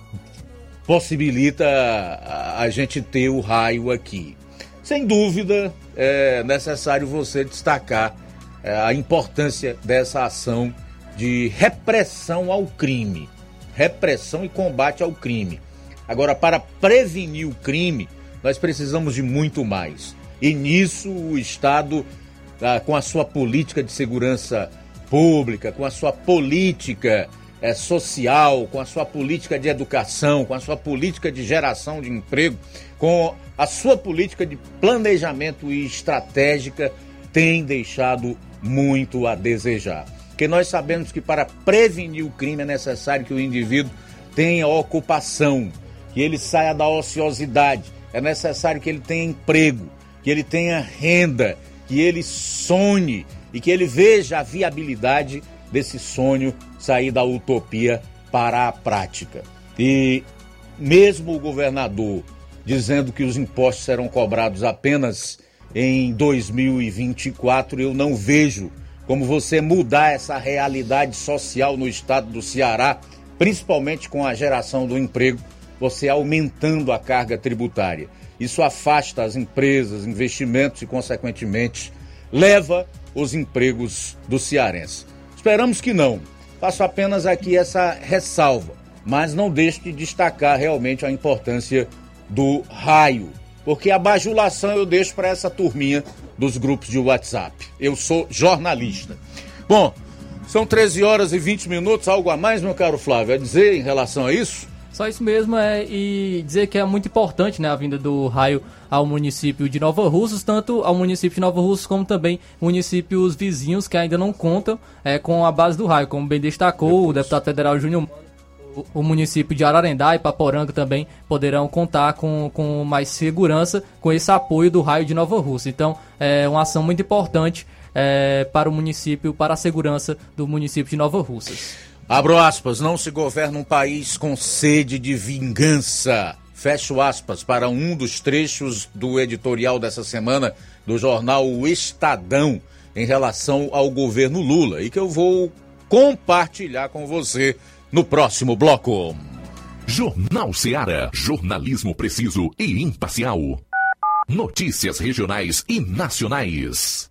possibilita a, a gente ter o raio aqui. Sem dúvida, é necessário você destacar é, a importância dessa ação de repressão ao crime. Repressão e combate ao crime. Agora, para prevenir o crime, nós precisamos de muito mais. E nisso o Estado, ah, com a sua política de segurança pública, com a sua política eh, social, com a sua política de educação, com a sua política de geração de emprego, com a sua política de planejamento e estratégica, tem deixado muito a desejar. Porque nós sabemos que para prevenir o crime é necessário que o indivíduo tenha ocupação, que ele saia da ociosidade, é necessário que ele tenha emprego, que ele tenha renda, que ele sonhe e que ele veja a viabilidade desse sonho sair da utopia para a prática. E mesmo o governador dizendo que os impostos serão cobrados apenas em 2024, eu não vejo como você mudar essa realidade social no estado do Ceará, principalmente com a geração do emprego, você aumentando a carga tributária. Isso afasta as empresas, investimentos e, consequentemente, leva os empregos do cearense. Esperamos que não. Faço apenas aqui essa ressalva, mas não deixe de destacar realmente a importância do raio, porque a bajulação eu deixo para essa turminha dos grupos de WhatsApp. Eu sou jornalista. Bom, são 13 horas e 20 minutos, algo a mais, meu caro Flávio, a dizer em relação a isso? Só isso mesmo é e dizer que é muito importante né, a vinda do raio ao município de Nova Russas, tanto ao município de Nova Russas como também municípios vizinhos que ainda não contam é, com a base do raio, como bem destacou o deputado federal Júnior o município de Ararendá e Paporanga também poderão contar com, com mais segurança com esse apoio do raio de Nova Rússia. Então, é uma ação muito importante é, para o município, para a segurança do município de Nova Russas. Abro aspas, não se governa um país com sede de vingança. Fecho aspas para um dos trechos do editorial dessa semana do jornal O Estadão em relação ao governo Lula e que eu vou compartilhar com você no próximo bloco. Jornal Seara. Jornalismo preciso e imparcial. Notícias regionais e nacionais.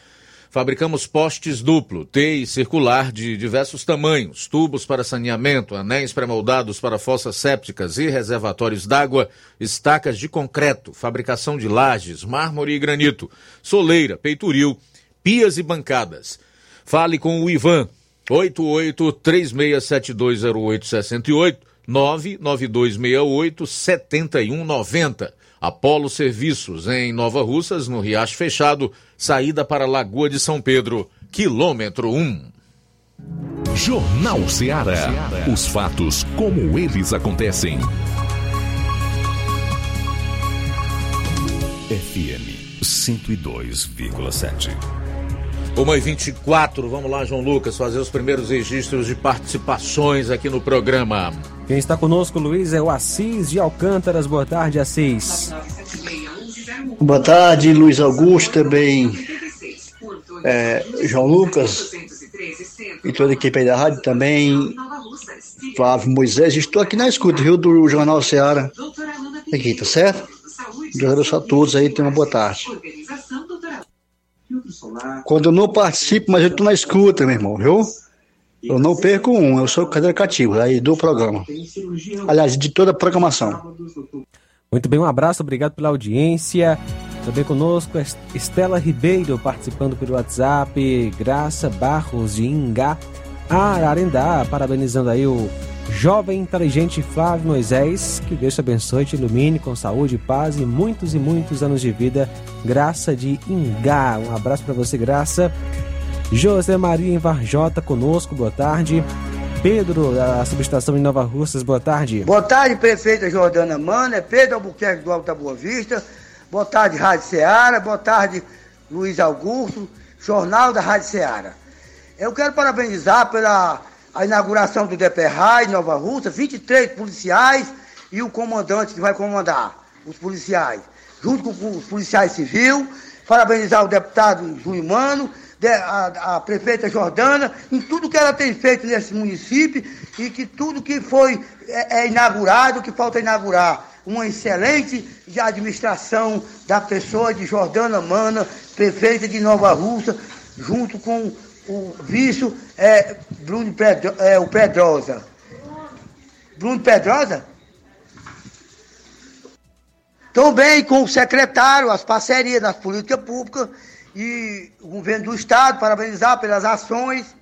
Fabricamos postes duplo, T e circular de diversos tamanhos, tubos para saneamento, anéis pré-moldados para fossas sépticas e reservatórios d'água, estacas de concreto, fabricação de lajes, mármore e granito, soleira, peitoril, pias e bancadas. Fale com o Ivan, 8836720868, 99268 7190. Apolo Serviços, em Nova Russas, no Riacho Fechado, saída para Lagoa de São Pedro, quilômetro 1. Jornal Seara. Os fatos como eles acontecem. FM 102,7. Uma e 24, vamos lá, João Lucas, fazer os primeiros registros de participações aqui no programa. Quem está conosco, Luiz, é o Assis de Alcântaras. Boa tarde, Assis. Boa tarde, Luiz Augusto, também é, João Lucas e toda a equipe aí da rádio também, Flávio Moisés. Estou aqui na escuta, viu, do Jornal Ceará. Aqui, tá certo? Deus abençoe a todos aí, tenham uma boa tarde. Quando eu não participo, mas eu estou na escuta, meu irmão, viu? Eu não perco um, eu sou cadeira cativo aí do programa. Aliás, de toda a programação. Muito bem, um abraço, obrigado pela audiência. Também conosco Estela Ribeiro participando pelo WhatsApp, Graça Barros de Ingá, Ararendá, parabenizando aí o jovem inteligente Flávio Moisés, que Deus te abençoe, te ilumine com saúde, paz e muitos e muitos anos de vida. Graça de Ingá. Um abraço para você, Graça. José Maria em Varjota conosco, boa tarde. Pedro, da subestação em Nova Russas, boa tarde. Boa tarde, prefeita Jordana Mana, é Pedro Albuquerque do Alto da Boa Vista. Boa tarde, Rádio Ceará. Boa tarde, Luiz Augusto, Jornal da Rádio Ceará. Eu quero parabenizar pela a inauguração do DPRAI em Nova Russa, 23 policiais e o comandante que vai comandar os policiais, junto com os policiais civis. Parabenizar o deputado Júlio Mano, a, a, prefeita Jordana, em tudo que ela tem feito nesse município e que tudo que foi é, é inaugurado, que falta inaugurar. Uma excelente administração da pessoa de Jordana Mana, prefeita de Nova Russa, junto com o vice é Bruno Pedro, é, o Pedrosa. Bruno Pedrosa? Também com o secretário, as parcerias das políticas públicas e o governo do Estado, parabenizar pelas ações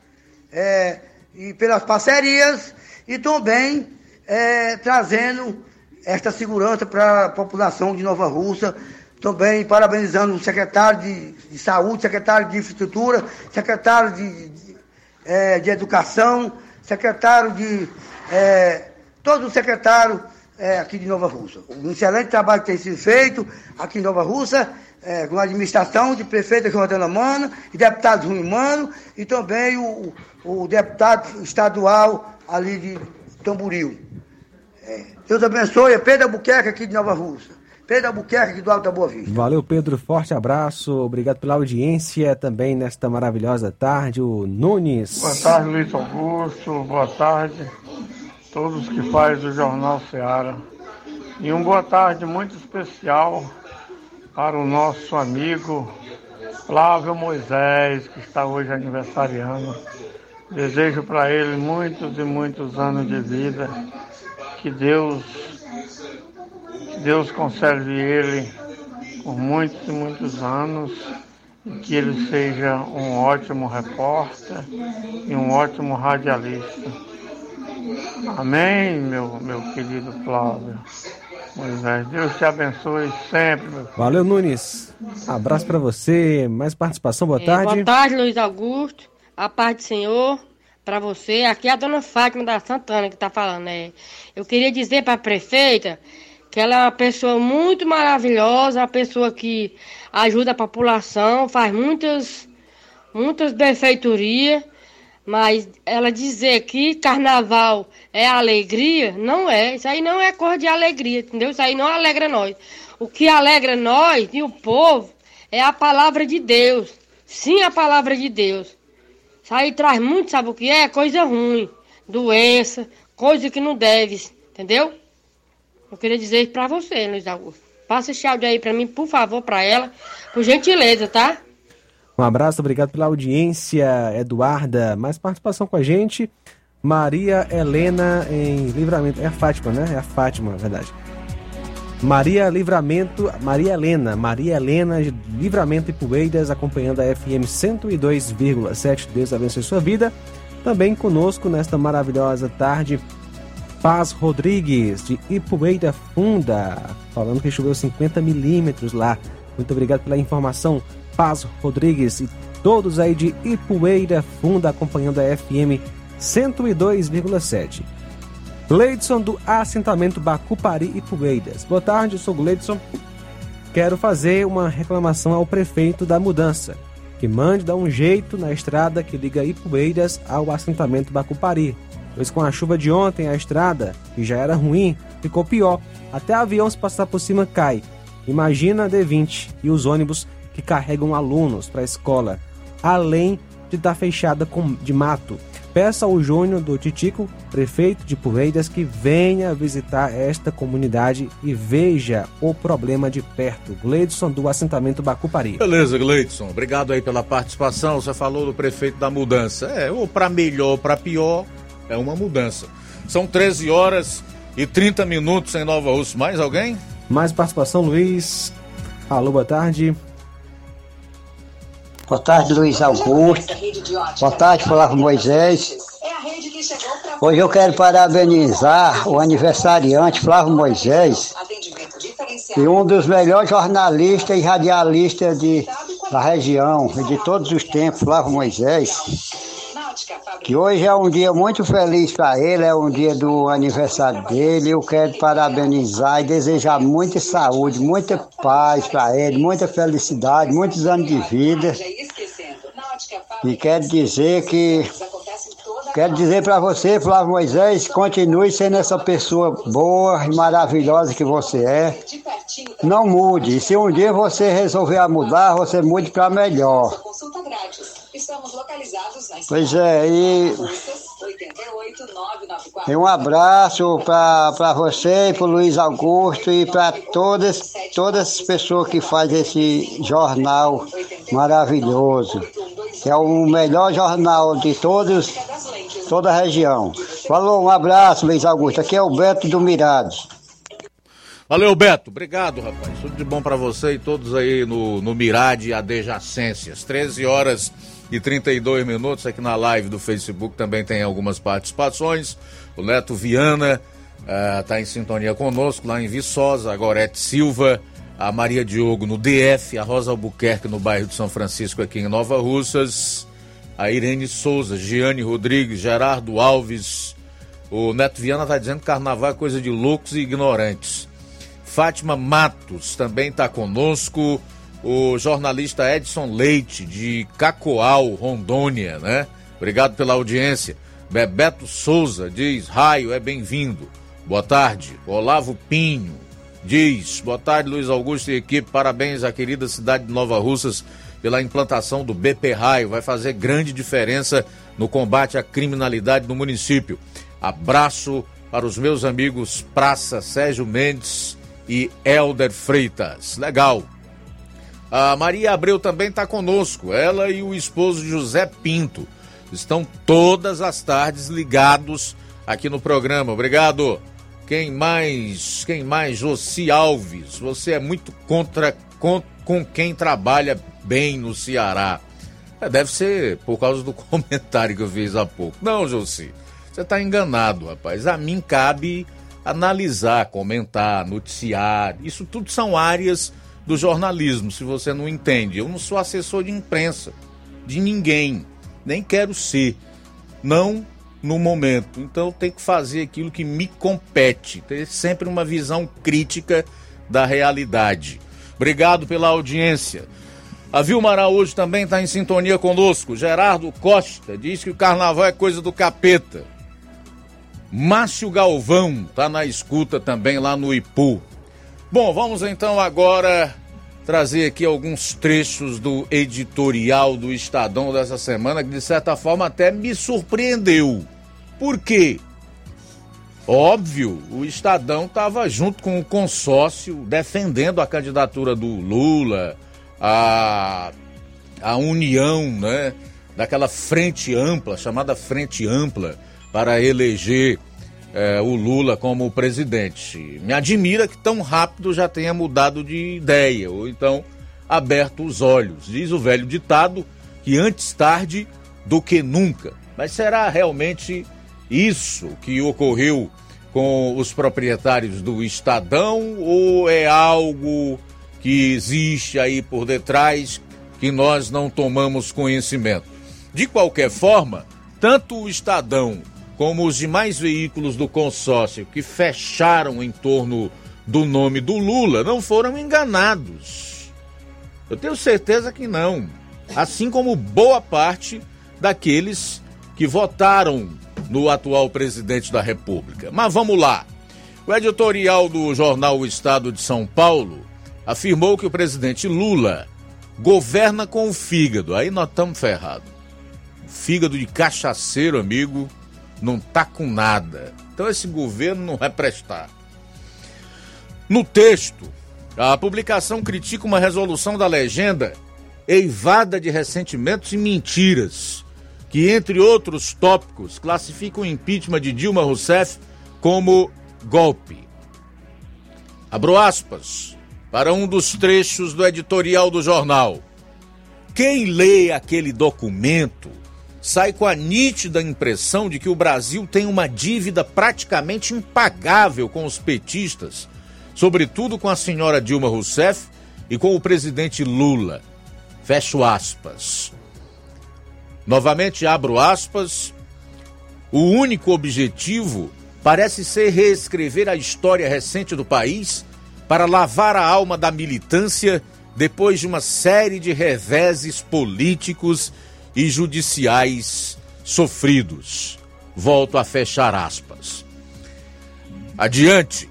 é, e pelas parcerias e também é, trazendo esta segurança para a população de Nova Rússia. Também parabenizando o secretário de, de Saúde, secretário de Infraestrutura, secretário de, de, é, de Educação, secretário de. É, todos os secretários é, aqui de Nova Rússia. Um excelente trabalho que tem sido feito aqui em Nova Rússia é, com a administração de prefeita Jordana Mano e deputado Rui Mano e também o, o deputado estadual ali de Tamboril. É, Deus abençoe, é Pedro Albuquerque aqui de Nova Rússia. Pedro Albuquerque aqui do Alto da Boa Vista. Valeu, Pedro. Forte abraço. Obrigado pela audiência também nesta maravilhosa tarde. O Nunes. Boa tarde, Luiz Augusto. Boa tarde todos que fazem o Jornal Seara. E uma boa tarde muito especial para o nosso amigo Flávio Moisés, que está hoje aniversariando. Desejo para ele muitos e muitos anos de vida. Que Deus, que Deus conserve ele por muitos e muitos anos e que ele seja um ótimo repórter e um ótimo radialista. Amém, meu, meu querido Flávio. Moisés. Deus te abençoe sempre, meu filho. Valeu, Nunes. Abraço para você. Mais participação, boa É, tarde. boa tarde, Luiz Augusto. A paz do Senhor para você. Aqui é a dona Fátima da Santana que está falando. né? Eu queria dizer para a prefeita que ela é uma pessoa muito maravilhosa, uma pessoa que ajuda a população, faz muitas, muitas benfeitorias. Mas ela dizer que carnaval é alegria, não é. Isso aí não é cor de alegria, entendeu? Isso aí não alegra nós. O que alegra nós e o povo é a palavra de Deus. Sim, a palavra de Deus. Isso aí traz muito, sabe o que é? Coisa ruim. Doença, coisa que não deve, entendeu? Eu queria dizer isso pra você, Luiz Augusto. Passa esse áudio aí pra mim, por favor, pra ela. Por gentileza, tá? Um abraço, obrigado pela audiência, Eduarda. Mais participação com a gente. Maria Helena em Livramento. É a Fátima, né? É a Fátima, na verdade. Maria Livramento, Maria Helena, Maria Helena de Livramento e Poeiras, acompanhando a FM 102,7. Deus abençoe sua vida. Também conosco nesta maravilhosa tarde, Paz Rodrigues, de Ipueira Funda, falando que choveu 50 milímetros lá. Muito obrigado pela informação, Paz Rodrigues e todos aí de Ipueira Funda acompanhando a FM 102,7. Gleidson do assentamento Bacupari Poeiras. Boa tarde, sou Gleidson. Quero fazer uma reclamação ao prefeito da mudança. que mande dar um jeito na estrada que liga Ipueiras ao assentamento Bacupari, pois com a chuva de ontem a estrada, que já era ruim, ficou pior. Até avião se passar por cima cai. Imagina a D20 e os ônibus que carregam alunos para a escola, além de estar fechada com, de mato. Peça ao Júnior do Titico, prefeito de Poeiras, que venha visitar esta comunidade e veja o problema de perto. Gleidson do assentamento Bacupari. Beleza, Gleidson. Obrigado aí pela participação. Você falou do prefeito da mudança. É, ou para melhor ou para pior, é uma mudança. São 13 horas e 30 minutos em Nova Rússia. Mais alguém? Mais participação, Luiz. Alô, boa tarde. Boa tarde, Luiz Augusto. Boa tarde, Flávio Moisés. Hoje eu quero parabenizar o aniversariante Flávio Moisés e um dos melhores jornalistas e radialistas de, da região e de todos os tempos, Flávio Moisés. Que hoje é um dia muito feliz para ele, é um dia do aniversário dele. Eu quero parabenizar e desejar muita saúde, muita paz para ele, muita felicidade, muitos anos de vida. E quero dizer que Quero dizer para você, Flávio Moisés, continue sendo essa pessoa boa e maravilhosa que você é. Não mude. E se um dia você resolver mudar, você mude para melhor. Pois é, e. E um abraço para você e para o Luiz Augusto e para todas, todas as pessoas que fazem esse jornal maravilhoso. Que é o melhor jornal de todos, toda a região. Falou, um abraço, Luiz Augusto. Aqui é o Beto do Mirados. Valeu, Beto. Obrigado, rapaz. Tudo de bom para você e todos aí no, no Mirade Adjacências. 13 horas e 32 minutos aqui na live do Facebook também tem algumas participações. O Neto Viana está uh, em sintonia conosco lá em Viçosa, a Gorete Silva, a Maria Diogo no DF, a Rosa Albuquerque no bairro de São Francisco aqui em Nova Russas, a Irene Souza, Giane Rodrigues, Gerardo Alves. O Neto Viana está dizendo que carnaval é coisa de loucos e ignorantes. Fátima Matos também está conosco. O jornalista Edson Leite, de Cacoal, Rondônia, né? Obrigado pela audiência. Bebeto Souza diz: Raio é bem-vindo. Boa tarde. Olavo Pinho diz: Boa tarde, Luiz Augusto e equipe. Parabéns à querida cidade de Nova Russas pela implantação do BP Raio. Vai fazer grande diferença no combate à criminalidade no município. Abraço para os meus amigos Praça Sérgio Mendes e Elder Freitas. Legal. A Maria Abreu também está conosco. Ela e o esposo José Pinto estão todas as tardes ligados aqui no programa. Obrigado. Quem mais? Quem mais? Josi Alves. Você é muito contra com, com quem trabalha bem no Ceará. É, deve ser por causa do [laughs] comentário que eu fiz há pouco. Não, Josi. Você está enganado, rapaz. A mim cabe analisar, comentar, noticiar. Isso tudo são áreas do jornalismo, se você não entende. Eu não sou assessor de imprensa de ninguém, nem quero ser. Não no momento. Então tem que fazer aquilo que me compete, ter sempre uma visão crítica da realidade. Obrigado pela audiência. A Vilma Araújo também está em sintonia conosco. Gerardo Costa diz que o carnaval é coisa do capeta. Márcio Galvão está na escuta também lá no Ipu. Bom, vamos então agora trazer aqui alguns trechos do editorial do Estadão dessa semana que de certa forma até me surpreendeu. Por quê? Óbvio, o Estadão estava junto com o consórcio defendendo a candidatura do Lula, a, a união, né, daquela frente ampla, chamada frente ampla, para eleger é, o Lula como presidente. Me admira que tão rápido já tenha mudado de ideia, ou então aberto os olhos. Diz o velho ditado que antes tarde do que nunca. Mas será realmente isso que ocorreu com os proprietários do Estadão ou é algo que existe aí por detrás que nós não tomamos conhecimento? De qualquer forma, tanto o Estadão como os demais veículos do consórcio que fecharam em torno do nome do Lula não foram enganados. Eu tenho certeza que não. assim como boa parte daqueles que votaram no atual presidente da República. Mas vamos lá. O editorial do jornal O Estado de São Paulo afirmou que o presidente Lula governa com o fígado. Aí nós estamos ferrados. Fígado de cachaceiro, amigo, não tá com nada. Então esse governo não vai prestar. No texto, a publicação critica uma resolução da legenda eivada de ressentimentos e mentiras, que, entre outros tópicos, classifica o impeachment de Dilma Rousseff como golpe. Abro aspas para um dos trechos do editorial do jornal. Quem lê aquele documento sai com a nítida impressão de que o Brasil tem uma dívida praticamente impagável com os petistas, sobretudo com a senhora Dilma Rousseff e com o presidente Lula. Fecho aspas. Novamente abro aspas. O único objetivo parece ser reescrever a história recente do país para lavar a alma da militância depois de uma série de reveses políticos e judiciais sofridos. Volto a fechar aspas. Adiante,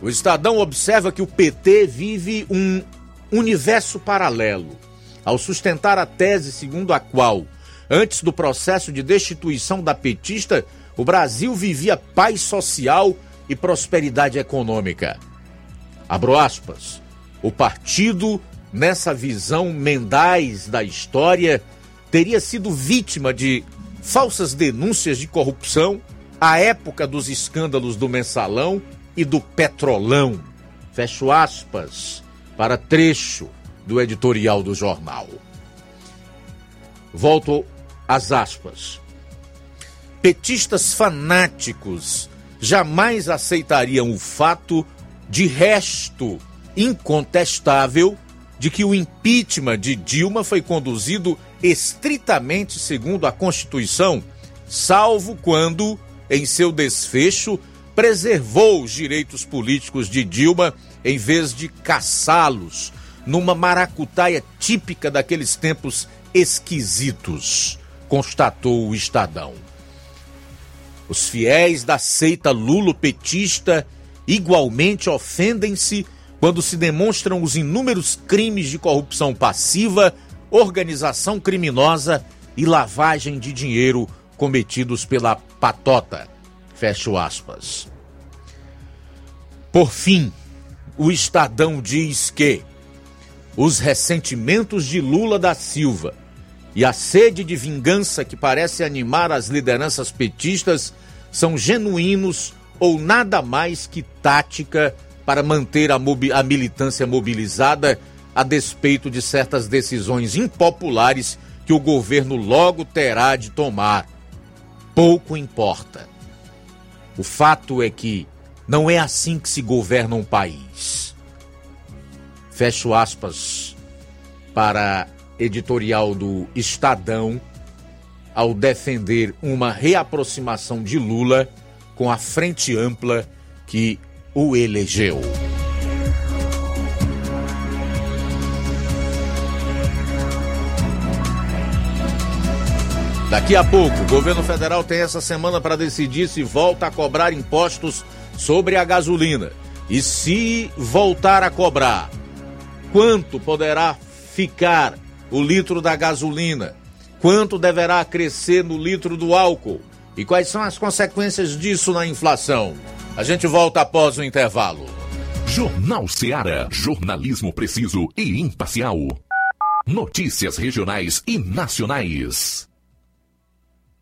o Estadão observa que o PT vive um universo paralelo ao sustentar a tese segundo a qual, antes do processo de destituição da petista, o Brasil vivia paz social e prosperidade econômica. Abro aspas. O partido, nessa visão mendais da história, teria sido vítima de falsas denúncias de corrupção à época dos escândalos do mensalão e do petrolão. Fecho aspas para trecho do editorial do jornal. Volto às aspas petistas fanáticos jamais aceitariam o fato de resto incontestável de que o impeachment de Dilma foi conduzido estritamente segundo a Constituição, salvo quando, em seu desfecho, preservou os direitos políticos de Dilma em vez de caçá-los numa maracutaia típica daqueles tempos esquisitos, constatou o Estadão. Os fiéis da seita lulopetista igualmente ofendem-se quando se demonstram os inúmeros crimes de corrupção passiva, organização criminosa e lavagem de dinheiro cometidos pela patota. Fecho aspas. Por fim, o Estadão diz que os ressentimentos de Lula da Silva e a sede de vingança que parece animar as lideranças petistas são genuínos ou nada mais que tática para manter a, a militância mobilizada a despeito de certas decisões impopulares que o governo logo terá de tomar. Pouco importa. O fato é que não é assim que se governa um país. Fecho aspas para editorial do Estadão ao defender uma reaproximação de Lula com a frente ampla que o elegeu. Daqui a pouco, o governo federal tem essa semana para decidir se volta a cobrar impostos sobre a gasolina. E se voltar a cobrar, quanto poderá ficar o litro da gasolina? Quanto deverá crescer no litro do álcool? E quais são as consequências disso na inflação? A gente volta após o intervalo. Jornal Seara. Jornalismo preciso e imparcial. Notícias regionais e nacionais.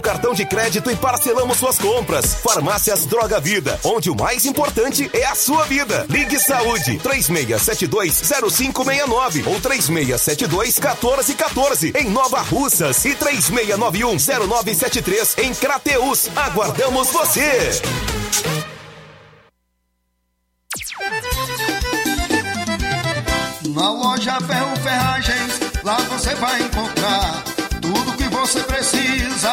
cartão de crédito e parcelamos suas compras. Farmácias Droga Vida, onde o mais importante é a sua vida. Ligue Saúde 36720569 ou 36721414 em Nova Russas e 36910973 em Crateus. Aguardamos você. Na loja Ferro Ferragens, lá você vai encontrar tudo que você precisa,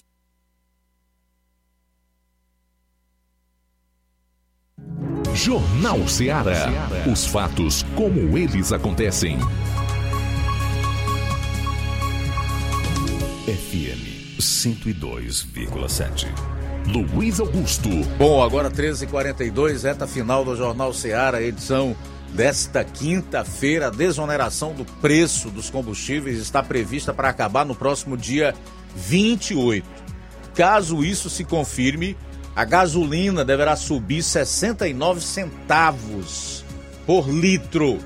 Jornal Ceará. Os fatos como eles acontecem. FM 102,7. Luiz Augusto. Bom, agora 13h42, reta final do Jornal Ceará, edição desta quinta-feira. A desoneração do preço dos combustíveis está prevista para acabar no próximo dia 28. Caso isso se confirme, a gasolina deverá subir 69 centavos por litro.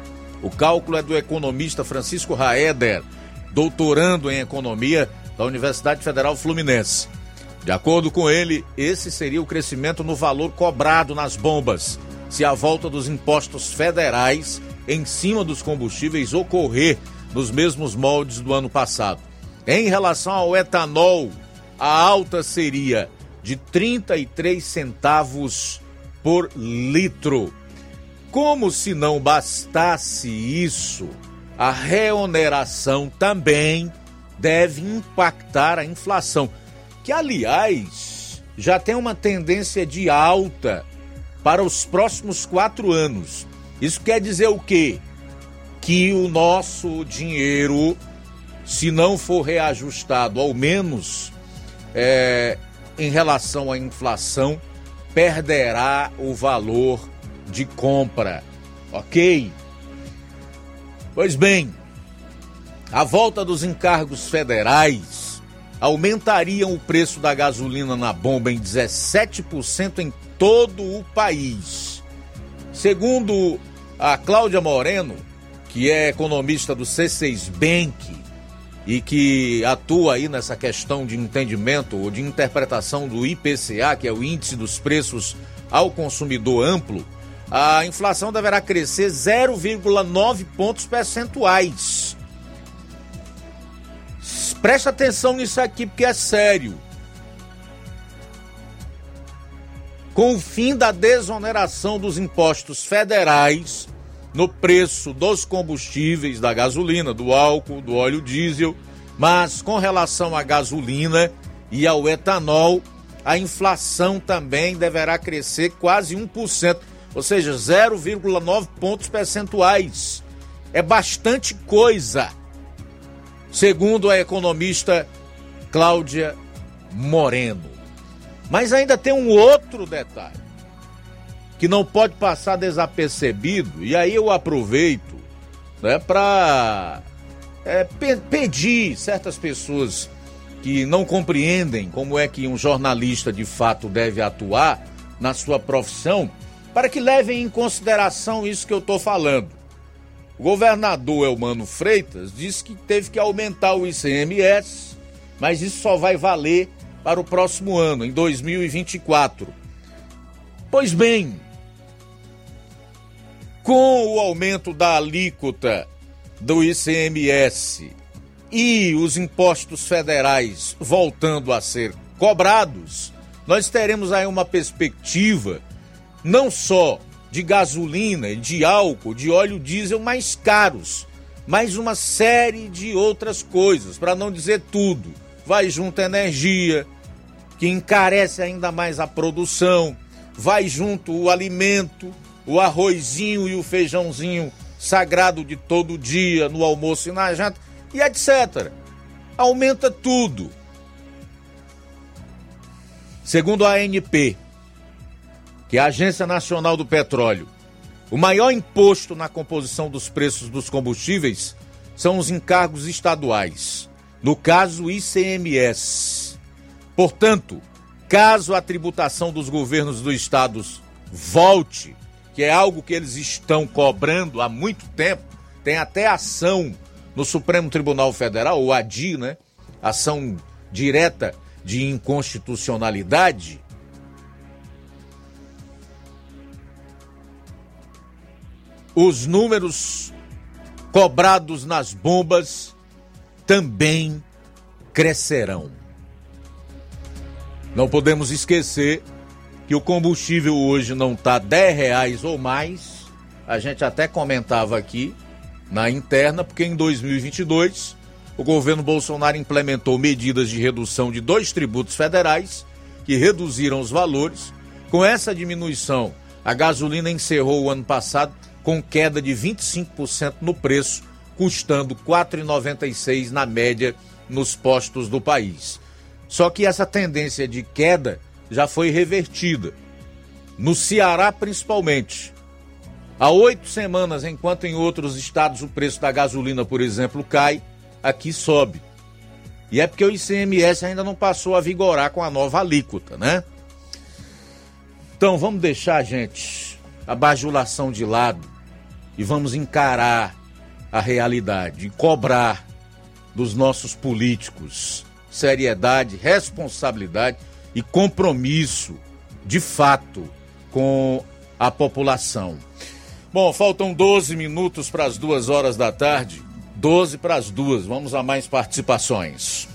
O cálculo é do economista Francisco Raeder, doutorando em economia da Universidade Federal Fluminense. De acordo com ele, esse seria o crescimento no valor cobrado nas bombas, se a volta dos impostos federais em cima dos combustíveis ocorrer nos mesmos moldes do ano passado. Em relação ao etanol, a alta seria de 33 centavos por litro. Como se não bastasse isso, a reoneração também deve impactar a inflação que aliás já tem uma tendência de alta para os próximos quatro anos. Isso quer dizer o quê? Que o nosso dinheiro, se não for reajustado, ao menos é, em relação à inflação, perderá o valor de compra. Ok? Pois bem, a volta dos encargos federais aumentariam o preço da gasolina na bomba em 17% em todo o país. Segundo a Cláudia Moreno, que é economista do C6 Bank e que atua aí nessa questão de entendimento ou de interpretação do IPCA, que é o índice dos preços ao consumidor amplo, a inflação deverá crescer 0,9 pontos percentuais Presta atenção nisso aqui porque é sério. Com o fim da desoneração dos impostos federais no preço dos combustíveis, da gasolina, do álcool, do óleo diesel, mas com relação à gasolina e ao etanol, a inflação também deverá crescer quase 1%, ou seja, 0,9 pontos percentuais. É bastante coisa. segundo a economista Cláudia Moreno. Mas ainda tem um outro detalhe que não pode passar desapercebido, e aí eu aproveito né, para é, pe pedir certas pessoas que não compreendem como é que um jornalista de fato deve atuar na sua profissão, para que levem em consideração isso que eu estou falando. O governador Elmano Freitas disse que teve que aumentar o ICMS, mas isso só vai valer para o próximo ano, em 2024. Pois bem, com o aumento da alíquota do ICMS e os impostos federais voltando a ser cobrados, nós teremos aí uma perspectiva não só de gasolina, de álcool, de óleo diesel mais caros, mas uma série de outras coisas, para não dizer tudo. Vai junto a energia, que encarece ainda mais a produção, vai junto o alimento, o arrozinho e o feijãozinho sagrado de todo dia, no almoço e na janta, e etc. Aumenta tudo. Segundo a ANP, que é a Agência Nacional do Petróleo, o maior imposto na composição dos preços dos combustíveis são os encargos estaduais, no caso ICMS. Portanto, caso a tributação dos governos dos estados volte que é algo que eles estão cobrando há muito tempo, tem até ação no Supremo Tribunal Federal, o ADI, né? Ação direta de inconstitucionalidade. Os números cobrados nas bombas também crescerão. Não podemos esquecer que o combustível hoje não está 10 reais ou mais. A gente até comentava aqui na interna, porque em 2022 o governo Bolsonaro implementou medidas de redução de dois tributos federais que reduziram os valores. Com essa diminuição, a gasolina encerrou o ano passado com queda de 25% no preço, custando R$ 4,96 na média nos postos do país. Só que essa tendência de queda já foi revertida. No Ceará, principalmente. Há oito semanas, enquanto em outros estados o preço da gasolina, por exemplo, cai, aqui sobe. E é porque o ICMS ainda não passou a vigorar com a nova alíquota, né? Então vamos deixar, gente, a bajulação de lado e vamos encarar a realidade e cobrar dos nossos políticos seriedade, responsabilidade e compromisso, de fato, com a população. Bom, faltam 12 minutos para as duas horas da tarde. 12 para as duas. Vamos a mais participações.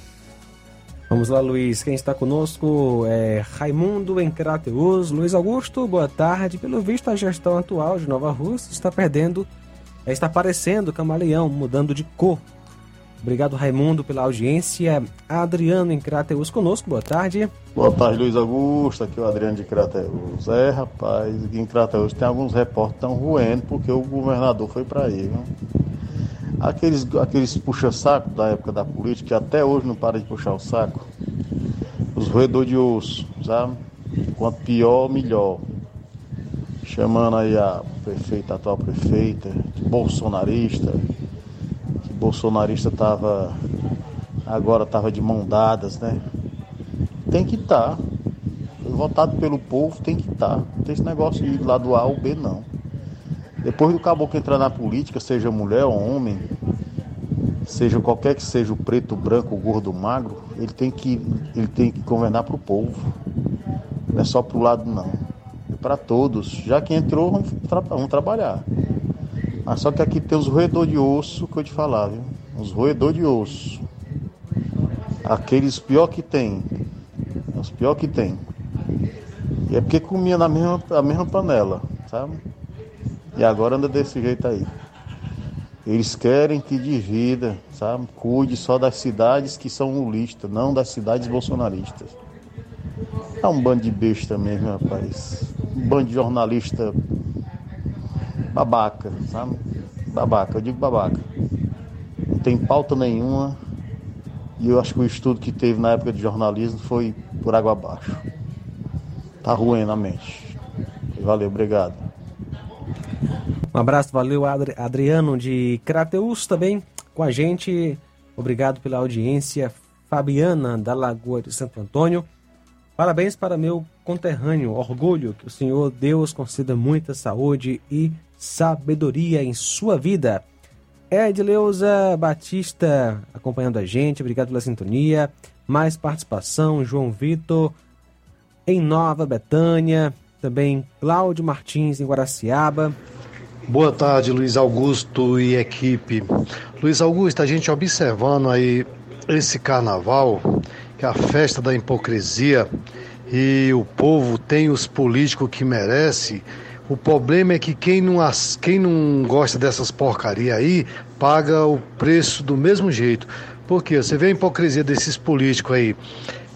Vamos lá, Luiz. Quem está conosco é Raimundo em Crateus. Luiz Augusto, boa tarde. Pelo visto, a gestão atual de Nova Rússia está perdendo, está parecendo camaleão, mudando de cor. Obrigado, Raimundo, pela audiência. Adriano em Crateus conosco, boa tarde. Boa tarde, Luiz Augusto. Aqui é o Adriano de Crateus. É, rapaz, em Crateus tem alguns repórteres tão ruendo porque o governador foi para aí, viu? Aqueles, aqueles puxa-saco da época da política, que até hoje não para de puxar o saco. Os roedores de osso, sabe? Quanto pior, melhor. Chamando aí a prefeita, a atual prefeita, bolsonarista, bolsonarista estava agora estava de mão dadas, né? Tem que estar. Tá. Votado pelo povo tem que estar. Tá. Não tem esse negócio de lado A ou B não. Depois do caboclo entrar na política, seja mulher ou homem, seja qualquer que seja o preto, branco, gordo, magro, ele tem que, ele tem que governar para o povo. Não é só para o lado não. É para todos. Já que entrou, vamos, tra vamos trabalhar. Ah, só que aqui tem os roedores de osso que eu te falar, viu? Os roedores de osso. Aqueles pior que tem. Os pior que tem. E é porque comia na mesma, na mesma panela, sabe? E agora anda desse jeito aí. Eles querem que divida, sabe? Cuide só das cidades que são lulistas, não das cidades bolsonaristas. É um bando de besta mesmo, rapaz. Um bando de jornalista babaca, sabe? Babaca, eu digo babaca. Não tem pauta nenhuma, E eu acho que o estudo que teve na época de jornalismo foi por água abaixo. Tá ruim a mente. Valeu, obrigado. Um abraço, valeu Adri Adriano de Crateus também com a gente. Obrigado pela audiência. Fabiana da Lagoa de Santo Antônio. Parabéns para meu conterrâneo. Orgulho que o Senhor Deus conceda muita saúde e sabedoria em sua vida. Edileuza Batista acompanhando a gente. Obrigado pela sintonia. Mais participação. João Vitor em Nova Betânia. Também Cláudio Martins em Guaraciaba. Boa tarde, Luiz Augusto e equipe. Luiz Augusto, a gente observando aí esse carnaval, que é a festa da hipocrisia, e o povo tem os políticos que merece. O problema é que quem não, quem não gosta dessas porcarias aí paga o preço do mesmo jeito. Porque você vê a hipocrisia desses políticos aí,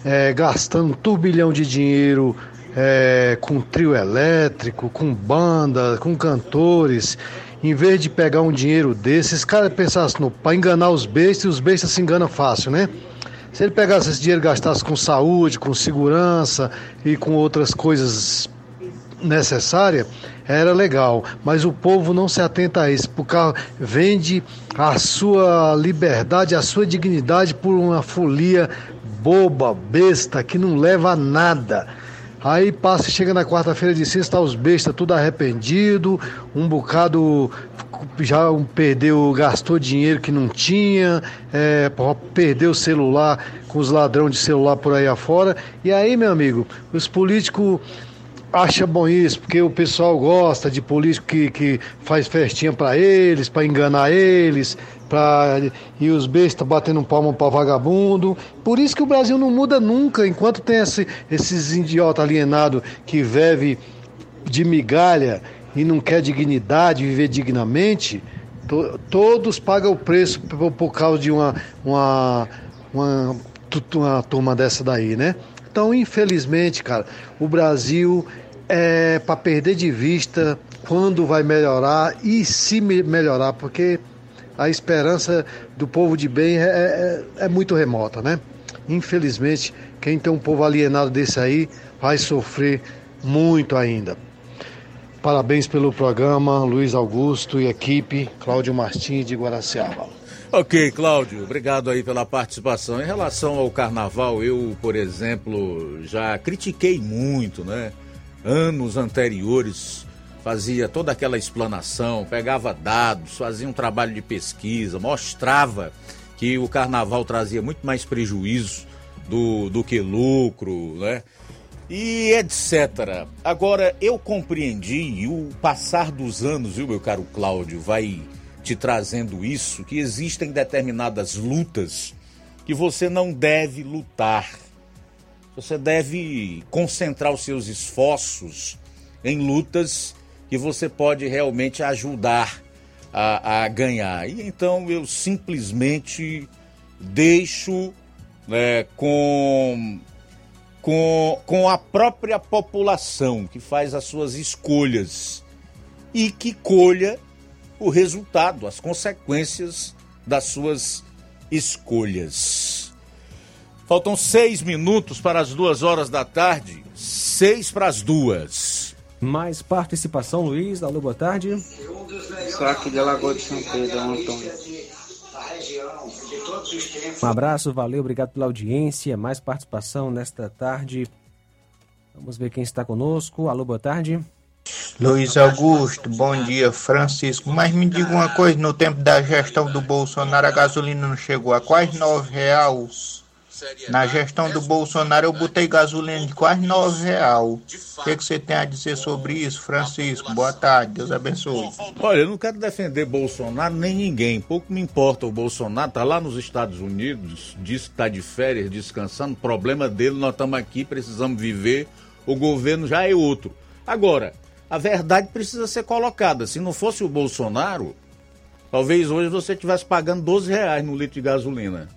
é, gastando um turbilhão de dinheiro é, com trio elétrico, com banda, com cantores. Em vez de pegar um dinheiro desses, cara pensasse no para enganar os bestas, e os bestas se enganam fácil, né? Se ele pegasse esse dinheiro e gastasse com saúde, com segurança e com outras coisas necessárias, era legal. Mas o povo não se atenta a isso, porque vende a sua liberdade, a sua dignidade por uma folia boba, besta, que não leva a nada. Aí passa, chega na quarta-feira de cinza, tá os bestas tudo arrependido, um bocado já perdeu, gastou dinheiro que não tinha, é, perdeu o celular com os ladrões de celular por aí afora. E aí, meu amigo, os políticos acham bom isso, porque o pessoal gosta de político que, que faz festinha para eles, para enganar eles, pra, e os bestas batendo palma para vagabundo. Por isso que o Brasil não muda nunca, enquanto tem esse, esses idiotas alienados que vivem de migalha e não quer dignidade, viver dignamente, to, todos pagam o preço por, por causa de uma, uma, uma, uma turma dessa daí, né? Então, infelizmente, cara, o Brasil é para perder de vista quando vai melhorar e se melhorar, porque a esperança do povo de bem é, é, é, muito remota, né? Infelizmente, quem tem um povo alienado desse aí vai sofrer muito ainda. Parabéns pelo programa, Luiz Augusto e equipe, Cláudio Martins de Guaraciaba. Ok, Cláudio, obrigado aí pela participação. Em relação ao carnaval, eu, por exemplo, já critiquei muito, né? Anos anteriores fazia toda aquela explanação, pegava dados, fazia um trabalho de pesquisa, mostrava que o carnaval trazia muito mais prejuízo do, do que lucro, né? E etc. Agora, eu compreendi, e o passar dos anos, viu, meu caro Cláudio, vai te trazendo isso, que existem determinadas lutas que você não deve lutar. Você deve concentrar os seus esforços em lutas que você pode realmente ajudar a, a ganhar. E então eu simplesmente deixo né, com, com, com a própria população que faz as suas escolhas e que colha o resultado, as consequências das suas escolhas. Faltam seis minutos para as duas horas da tarde, seis para as duas. Mais participação, Luiz. Alô, boa tarde. Sou aqui de Lagoa de São Pedro, Antônio. Um abraço, valeu, obrigado pela audiência. Mais participação nesta tarde. Vamos ver quem está conosco. Alô, boa tarde. Luiz Augusto, bom dia, Francisco. Mas me diga uma coisa, no tempo da gestão do Bolsonaro a gasolina não chegou a quase nove reais. Na gestão do Bolsonaro eu botei gasolina de quase nove real. O que, que você tem a dizer sobre isso, Francisco? Boa tarde, Deus abençoe. Olha, eu não quero defender Bolsonaro nem ninguém. Pouco me importa o Bolsonaro, tá lá nos Estados Unidos, diz que tá de férias, descansando. Problema dele, nós estamos aqui, precisamos viver. O governo já é outro. Agora, a verdade precisa ser colocada. Se não fosse o Bolsonaro, talvez hoje você estivesse pagando 12 reais no litro de gasolina.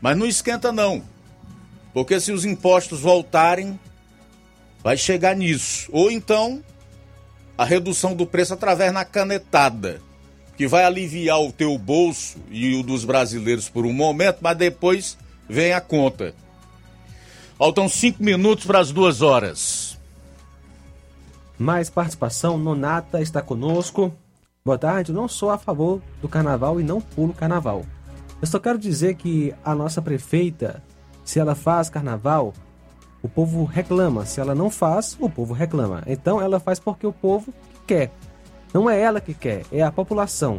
Mas não esquenta não. Porque se os impostos voltarem, vai chegar nisso. Ou então, a redução do preço através na canetada. que vai aliviar o teu bolso e o dos brasileiros por um momento, mas depois vem a conta. Faltam cinco minutos para as duas horas. Mais participação, Nonata está conosco. Boa tarde, não sou a favor do carnaval e não pulo carnaval. Eu só quero dizer que a nossa prefeita, se ela faz carnaval, o povo reclama. Se ela não faz, o povo reclama. Então ela faz porque o povo quer. Não é ela que quer, é a população.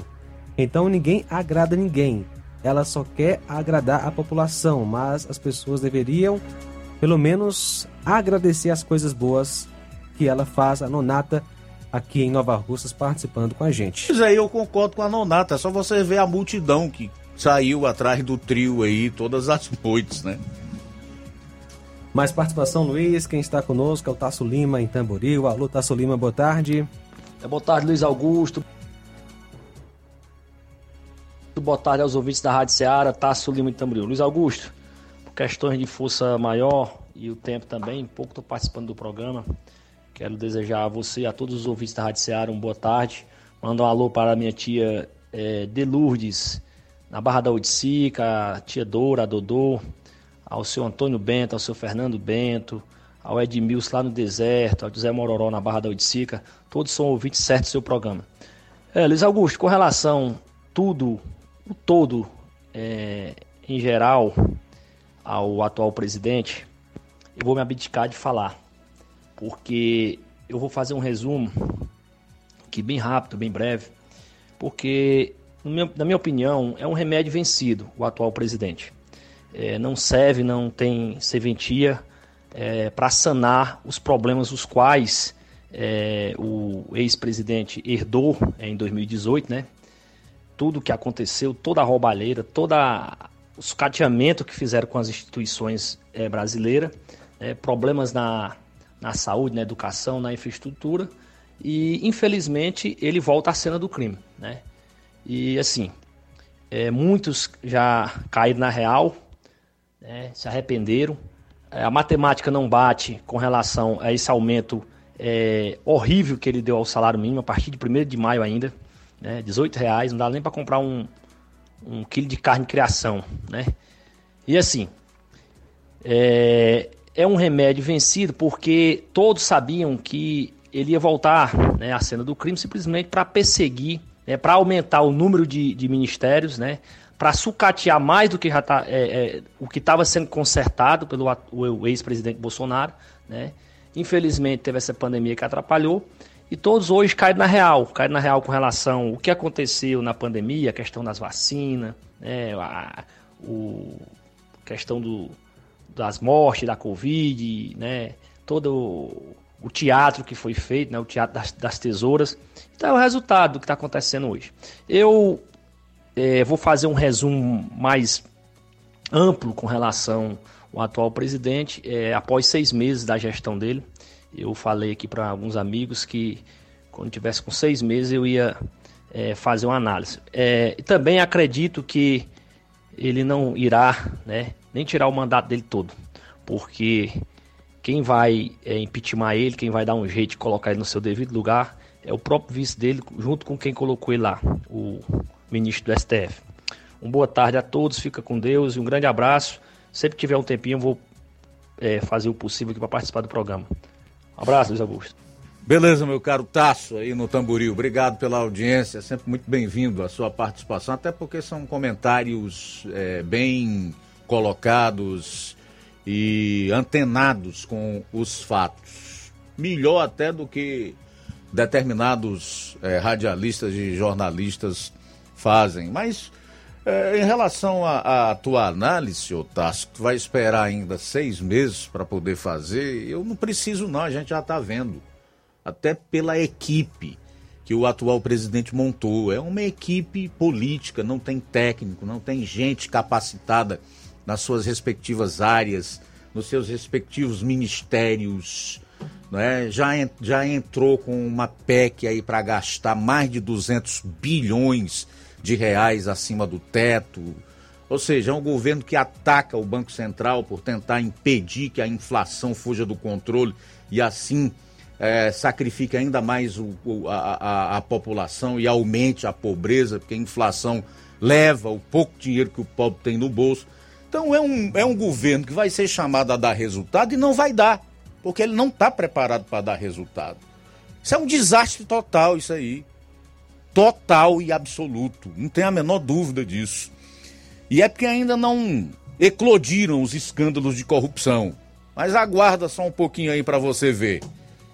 Então ninguém agrada ninguém. Ela só quer agradar a população, mas as pessoas deveriam, pelo menos, agradecer as coisas boas que ela faz, a Nonata, aqui em Nova Russas, participando com a gente. Pois aí eu concordo com a Nonata, é só você ver a multidão que saiu atrás do trio aí todas as noites, né? Mais participação, Luiz. Quem está conosco é o Tasso Lima, em Tamboril. Alô, Tasso Lima, boa tarde. É, boa tarde, Luiz Augusto. Boa tarde aos ouvintes da Rádio Ceará, Tasso Lima, em Tamboril. Luiz Augusto, por questões de força maior e o tempo também, pouco estou participando do programa. Quero desejar a você, a todos os ouvintes da Rádio Ceará, uma boa tarde. Manda um alô para a minha tia é, De Lourdes, na Barra da Oiticica, a tia Dora, a Dodô, ao seu Antônio Bento, ao seu Fernando Bento, ao Edmilson lá no deserto, ao José Mororó na Barra da Oiticica, todos são ouvintes certos do seu programa. É, Luiz Augusto, com relação tudo, o todo, é, em geral, ao atual presidente, eu vou me abdicar de falar, porque eu vou fazer um resumo que bem rápido, bem breve, porque, na minha opinião, é um remédio vencido o atual presidente é, não serve, não tem serventia é, para sanar os problemas os quais é, o ex-presidente herdou em 2018, né? Tudo que aconteceu, toda a roubalheira, todo o sucateamento que fizeram com as instituições é, brasileiras, é, problemas na, na saúde, na educação, na infraestrutura, e infelizmente ele volta à cena do crime, né? E assim, é, muitos já caíram na real, né, se arrependeram. É, a matemática não bate com relação a esse aumento é, horrível que ele deu ao salário mínimo a partir de 1 de maio ainda, né, 18 reais, não dá nem para comprar um, um quilo de carne de criação, né? E assim, é, é um remédio vencido porque todos sabiam que ele ia voltar né, à cena do crime simplesmente para perseguir, né, para aumentar o número de, de ministérios, né, para sucatear mais do que já tá, é, é, o que estava sendo consertado pelo o ex-presidente Bolsonaro, né? Infelizmente teve essa pandemia que atrapalhou e todos hoje caem na real, caem na real com relação ao que aconteceu na pandemia, a questão das vacinas, né? A, o questão do, das mortes, da Covid, né? Todo o, teatro que foi feito, né? O teatro das, das tesouras. Então é o resultado do que está acontecendo hoje. Eu é, vou fazer um resumo mais amplo com relação ao atual presidente. É, após seis meses da gestão dele, eu falei aqui para alguns amigos que quando tivesse com seis meses eu ia é, fazer uma análise. É, também acredito que ele não irá né, nem tirar o mandato dele todo, porque quem vai é, impeachment ele, quem vai dar um jeito de colocar ele no seu devido lugar é o próprio vice dele, junto com quem colocou ele lá, o ministro do STF. Uma boa tarde a todos, fica com Deus e um grande abraço. Sempre que tiver um tempinho, eu vou é, fazer o possível aqui para participar do programa. Um abraço, Luiz Augusto. Beleza, meu caro Tasso, aí no Tamboril. Obrigado pela audiência, sempre muito bem-vindo a sua participação, até porque são comentários é, bem colocados e antenados com os fatos. Melhor até do que determinados é, radialistas e jornalistas fazem. Mas é, em relação à tua análise, Otácio, tu vai esperar ainda seis meses para poder fazer, eu não preciso não, a gente já está vendo. Até pela equipe que o atual presidente montou. É uma equipe política, não tem técnico, não tem gente capacitada nas suas respectivas áreas, nos seus respectivos ministérios. Né? Já, já entrou com uma PEC aí para gastar mais de 200 bilhões de reais acima do teto. Ou seja, é um governo que ataca o Banco Central por tentar impedir que a inflação fuja do controle e assim é, sacrifique ainda mais o, o, a, a, a população e aumente a pobreza, porque a inflação leva o pouco dinheiro que o pobre tem no bolso. Então é um, é um governo que vai ser chamado a dar resultado e não vai dar, porque ele não está preparado para dar resultado. Isso é um desastre total, isso aí. Total e absoluto. Não tem a menor dúvida disso. E é porque ainda não eclodiram os escândalos de corrupção. Mas aguarda só um pouquinho aí para você ver.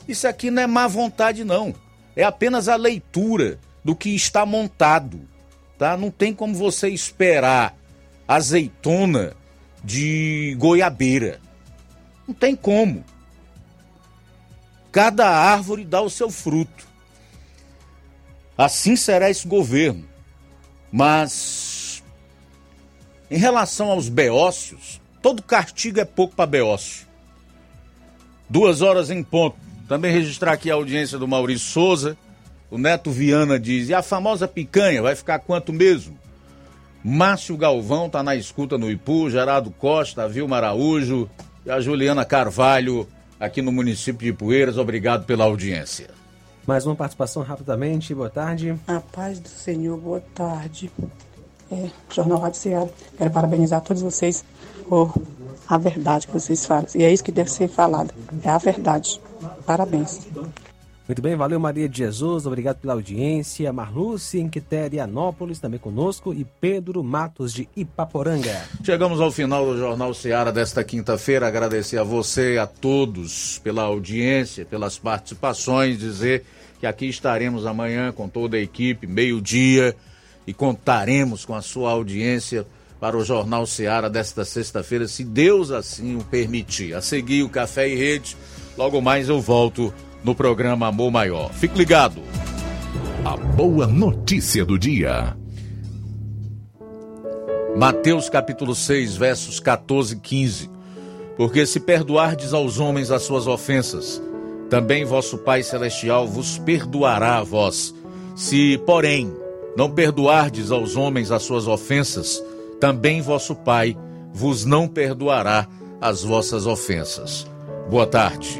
Isso aqui não é má vontade, não. É apenas a leitura do que está montado. Tá? Não tem como você esperar azeitona de goiabeira. Não tem como. Cada árvore dá o seu fruto. Assim será esse governo. Mas, em relação aos beócios, todo castigo é pouco para beócio. Duas horas em ponto. Também registrar aqui a audiência do Maurício Souza. O Neto Viana diz: e a famosa picanha vai ficar quanto mesmo? Márcio Galvão está na escuta no Ipu, Gerardo Costa, Vilma Araújo e a Juliana Carvalho aqui no município de Poeiras. Obrigado pela audiência. Mais uma participação rapidamente. Boa tarde. A paz do Senhor, boa tarde. É, Jornal Rádio Ceará. Quero parabenizar todos vocês por a verdade que vocês falam. E é isso que deve ser falado. É a verdade. Parabéns. Muito bem, valeu Maria de Jesus, obrigado pela audiência. Marluce em Quiterianópolis também conosco e Pedro Matos de Ipaporanga. Chegamos ao final do Jornal Seara desta quinta-feira. Agradecer a você, a todos pela audiência, pelas participações, dizer que aqui estaremos amanhã com toda a equipe, meio-dia, e contaremos com a sua audiência para o Jornal Seara desta sexta-feira, se Deus assim o permitir. A seguir o Café e Rede, logo mais eu volto no programa Amor Maior. Fique ligado. A boa notícia do dia. Mateus capítulo 6, versos 14 e 15. Porque se perdoardes aos homens as suas ofensas, também vosso Pai celestial vos perdoará a vós. Se, porém, não perdoardes aos homens as suas ofensas, também vosso Pai vos não perdoará as vossas ofensas. Boa tarde.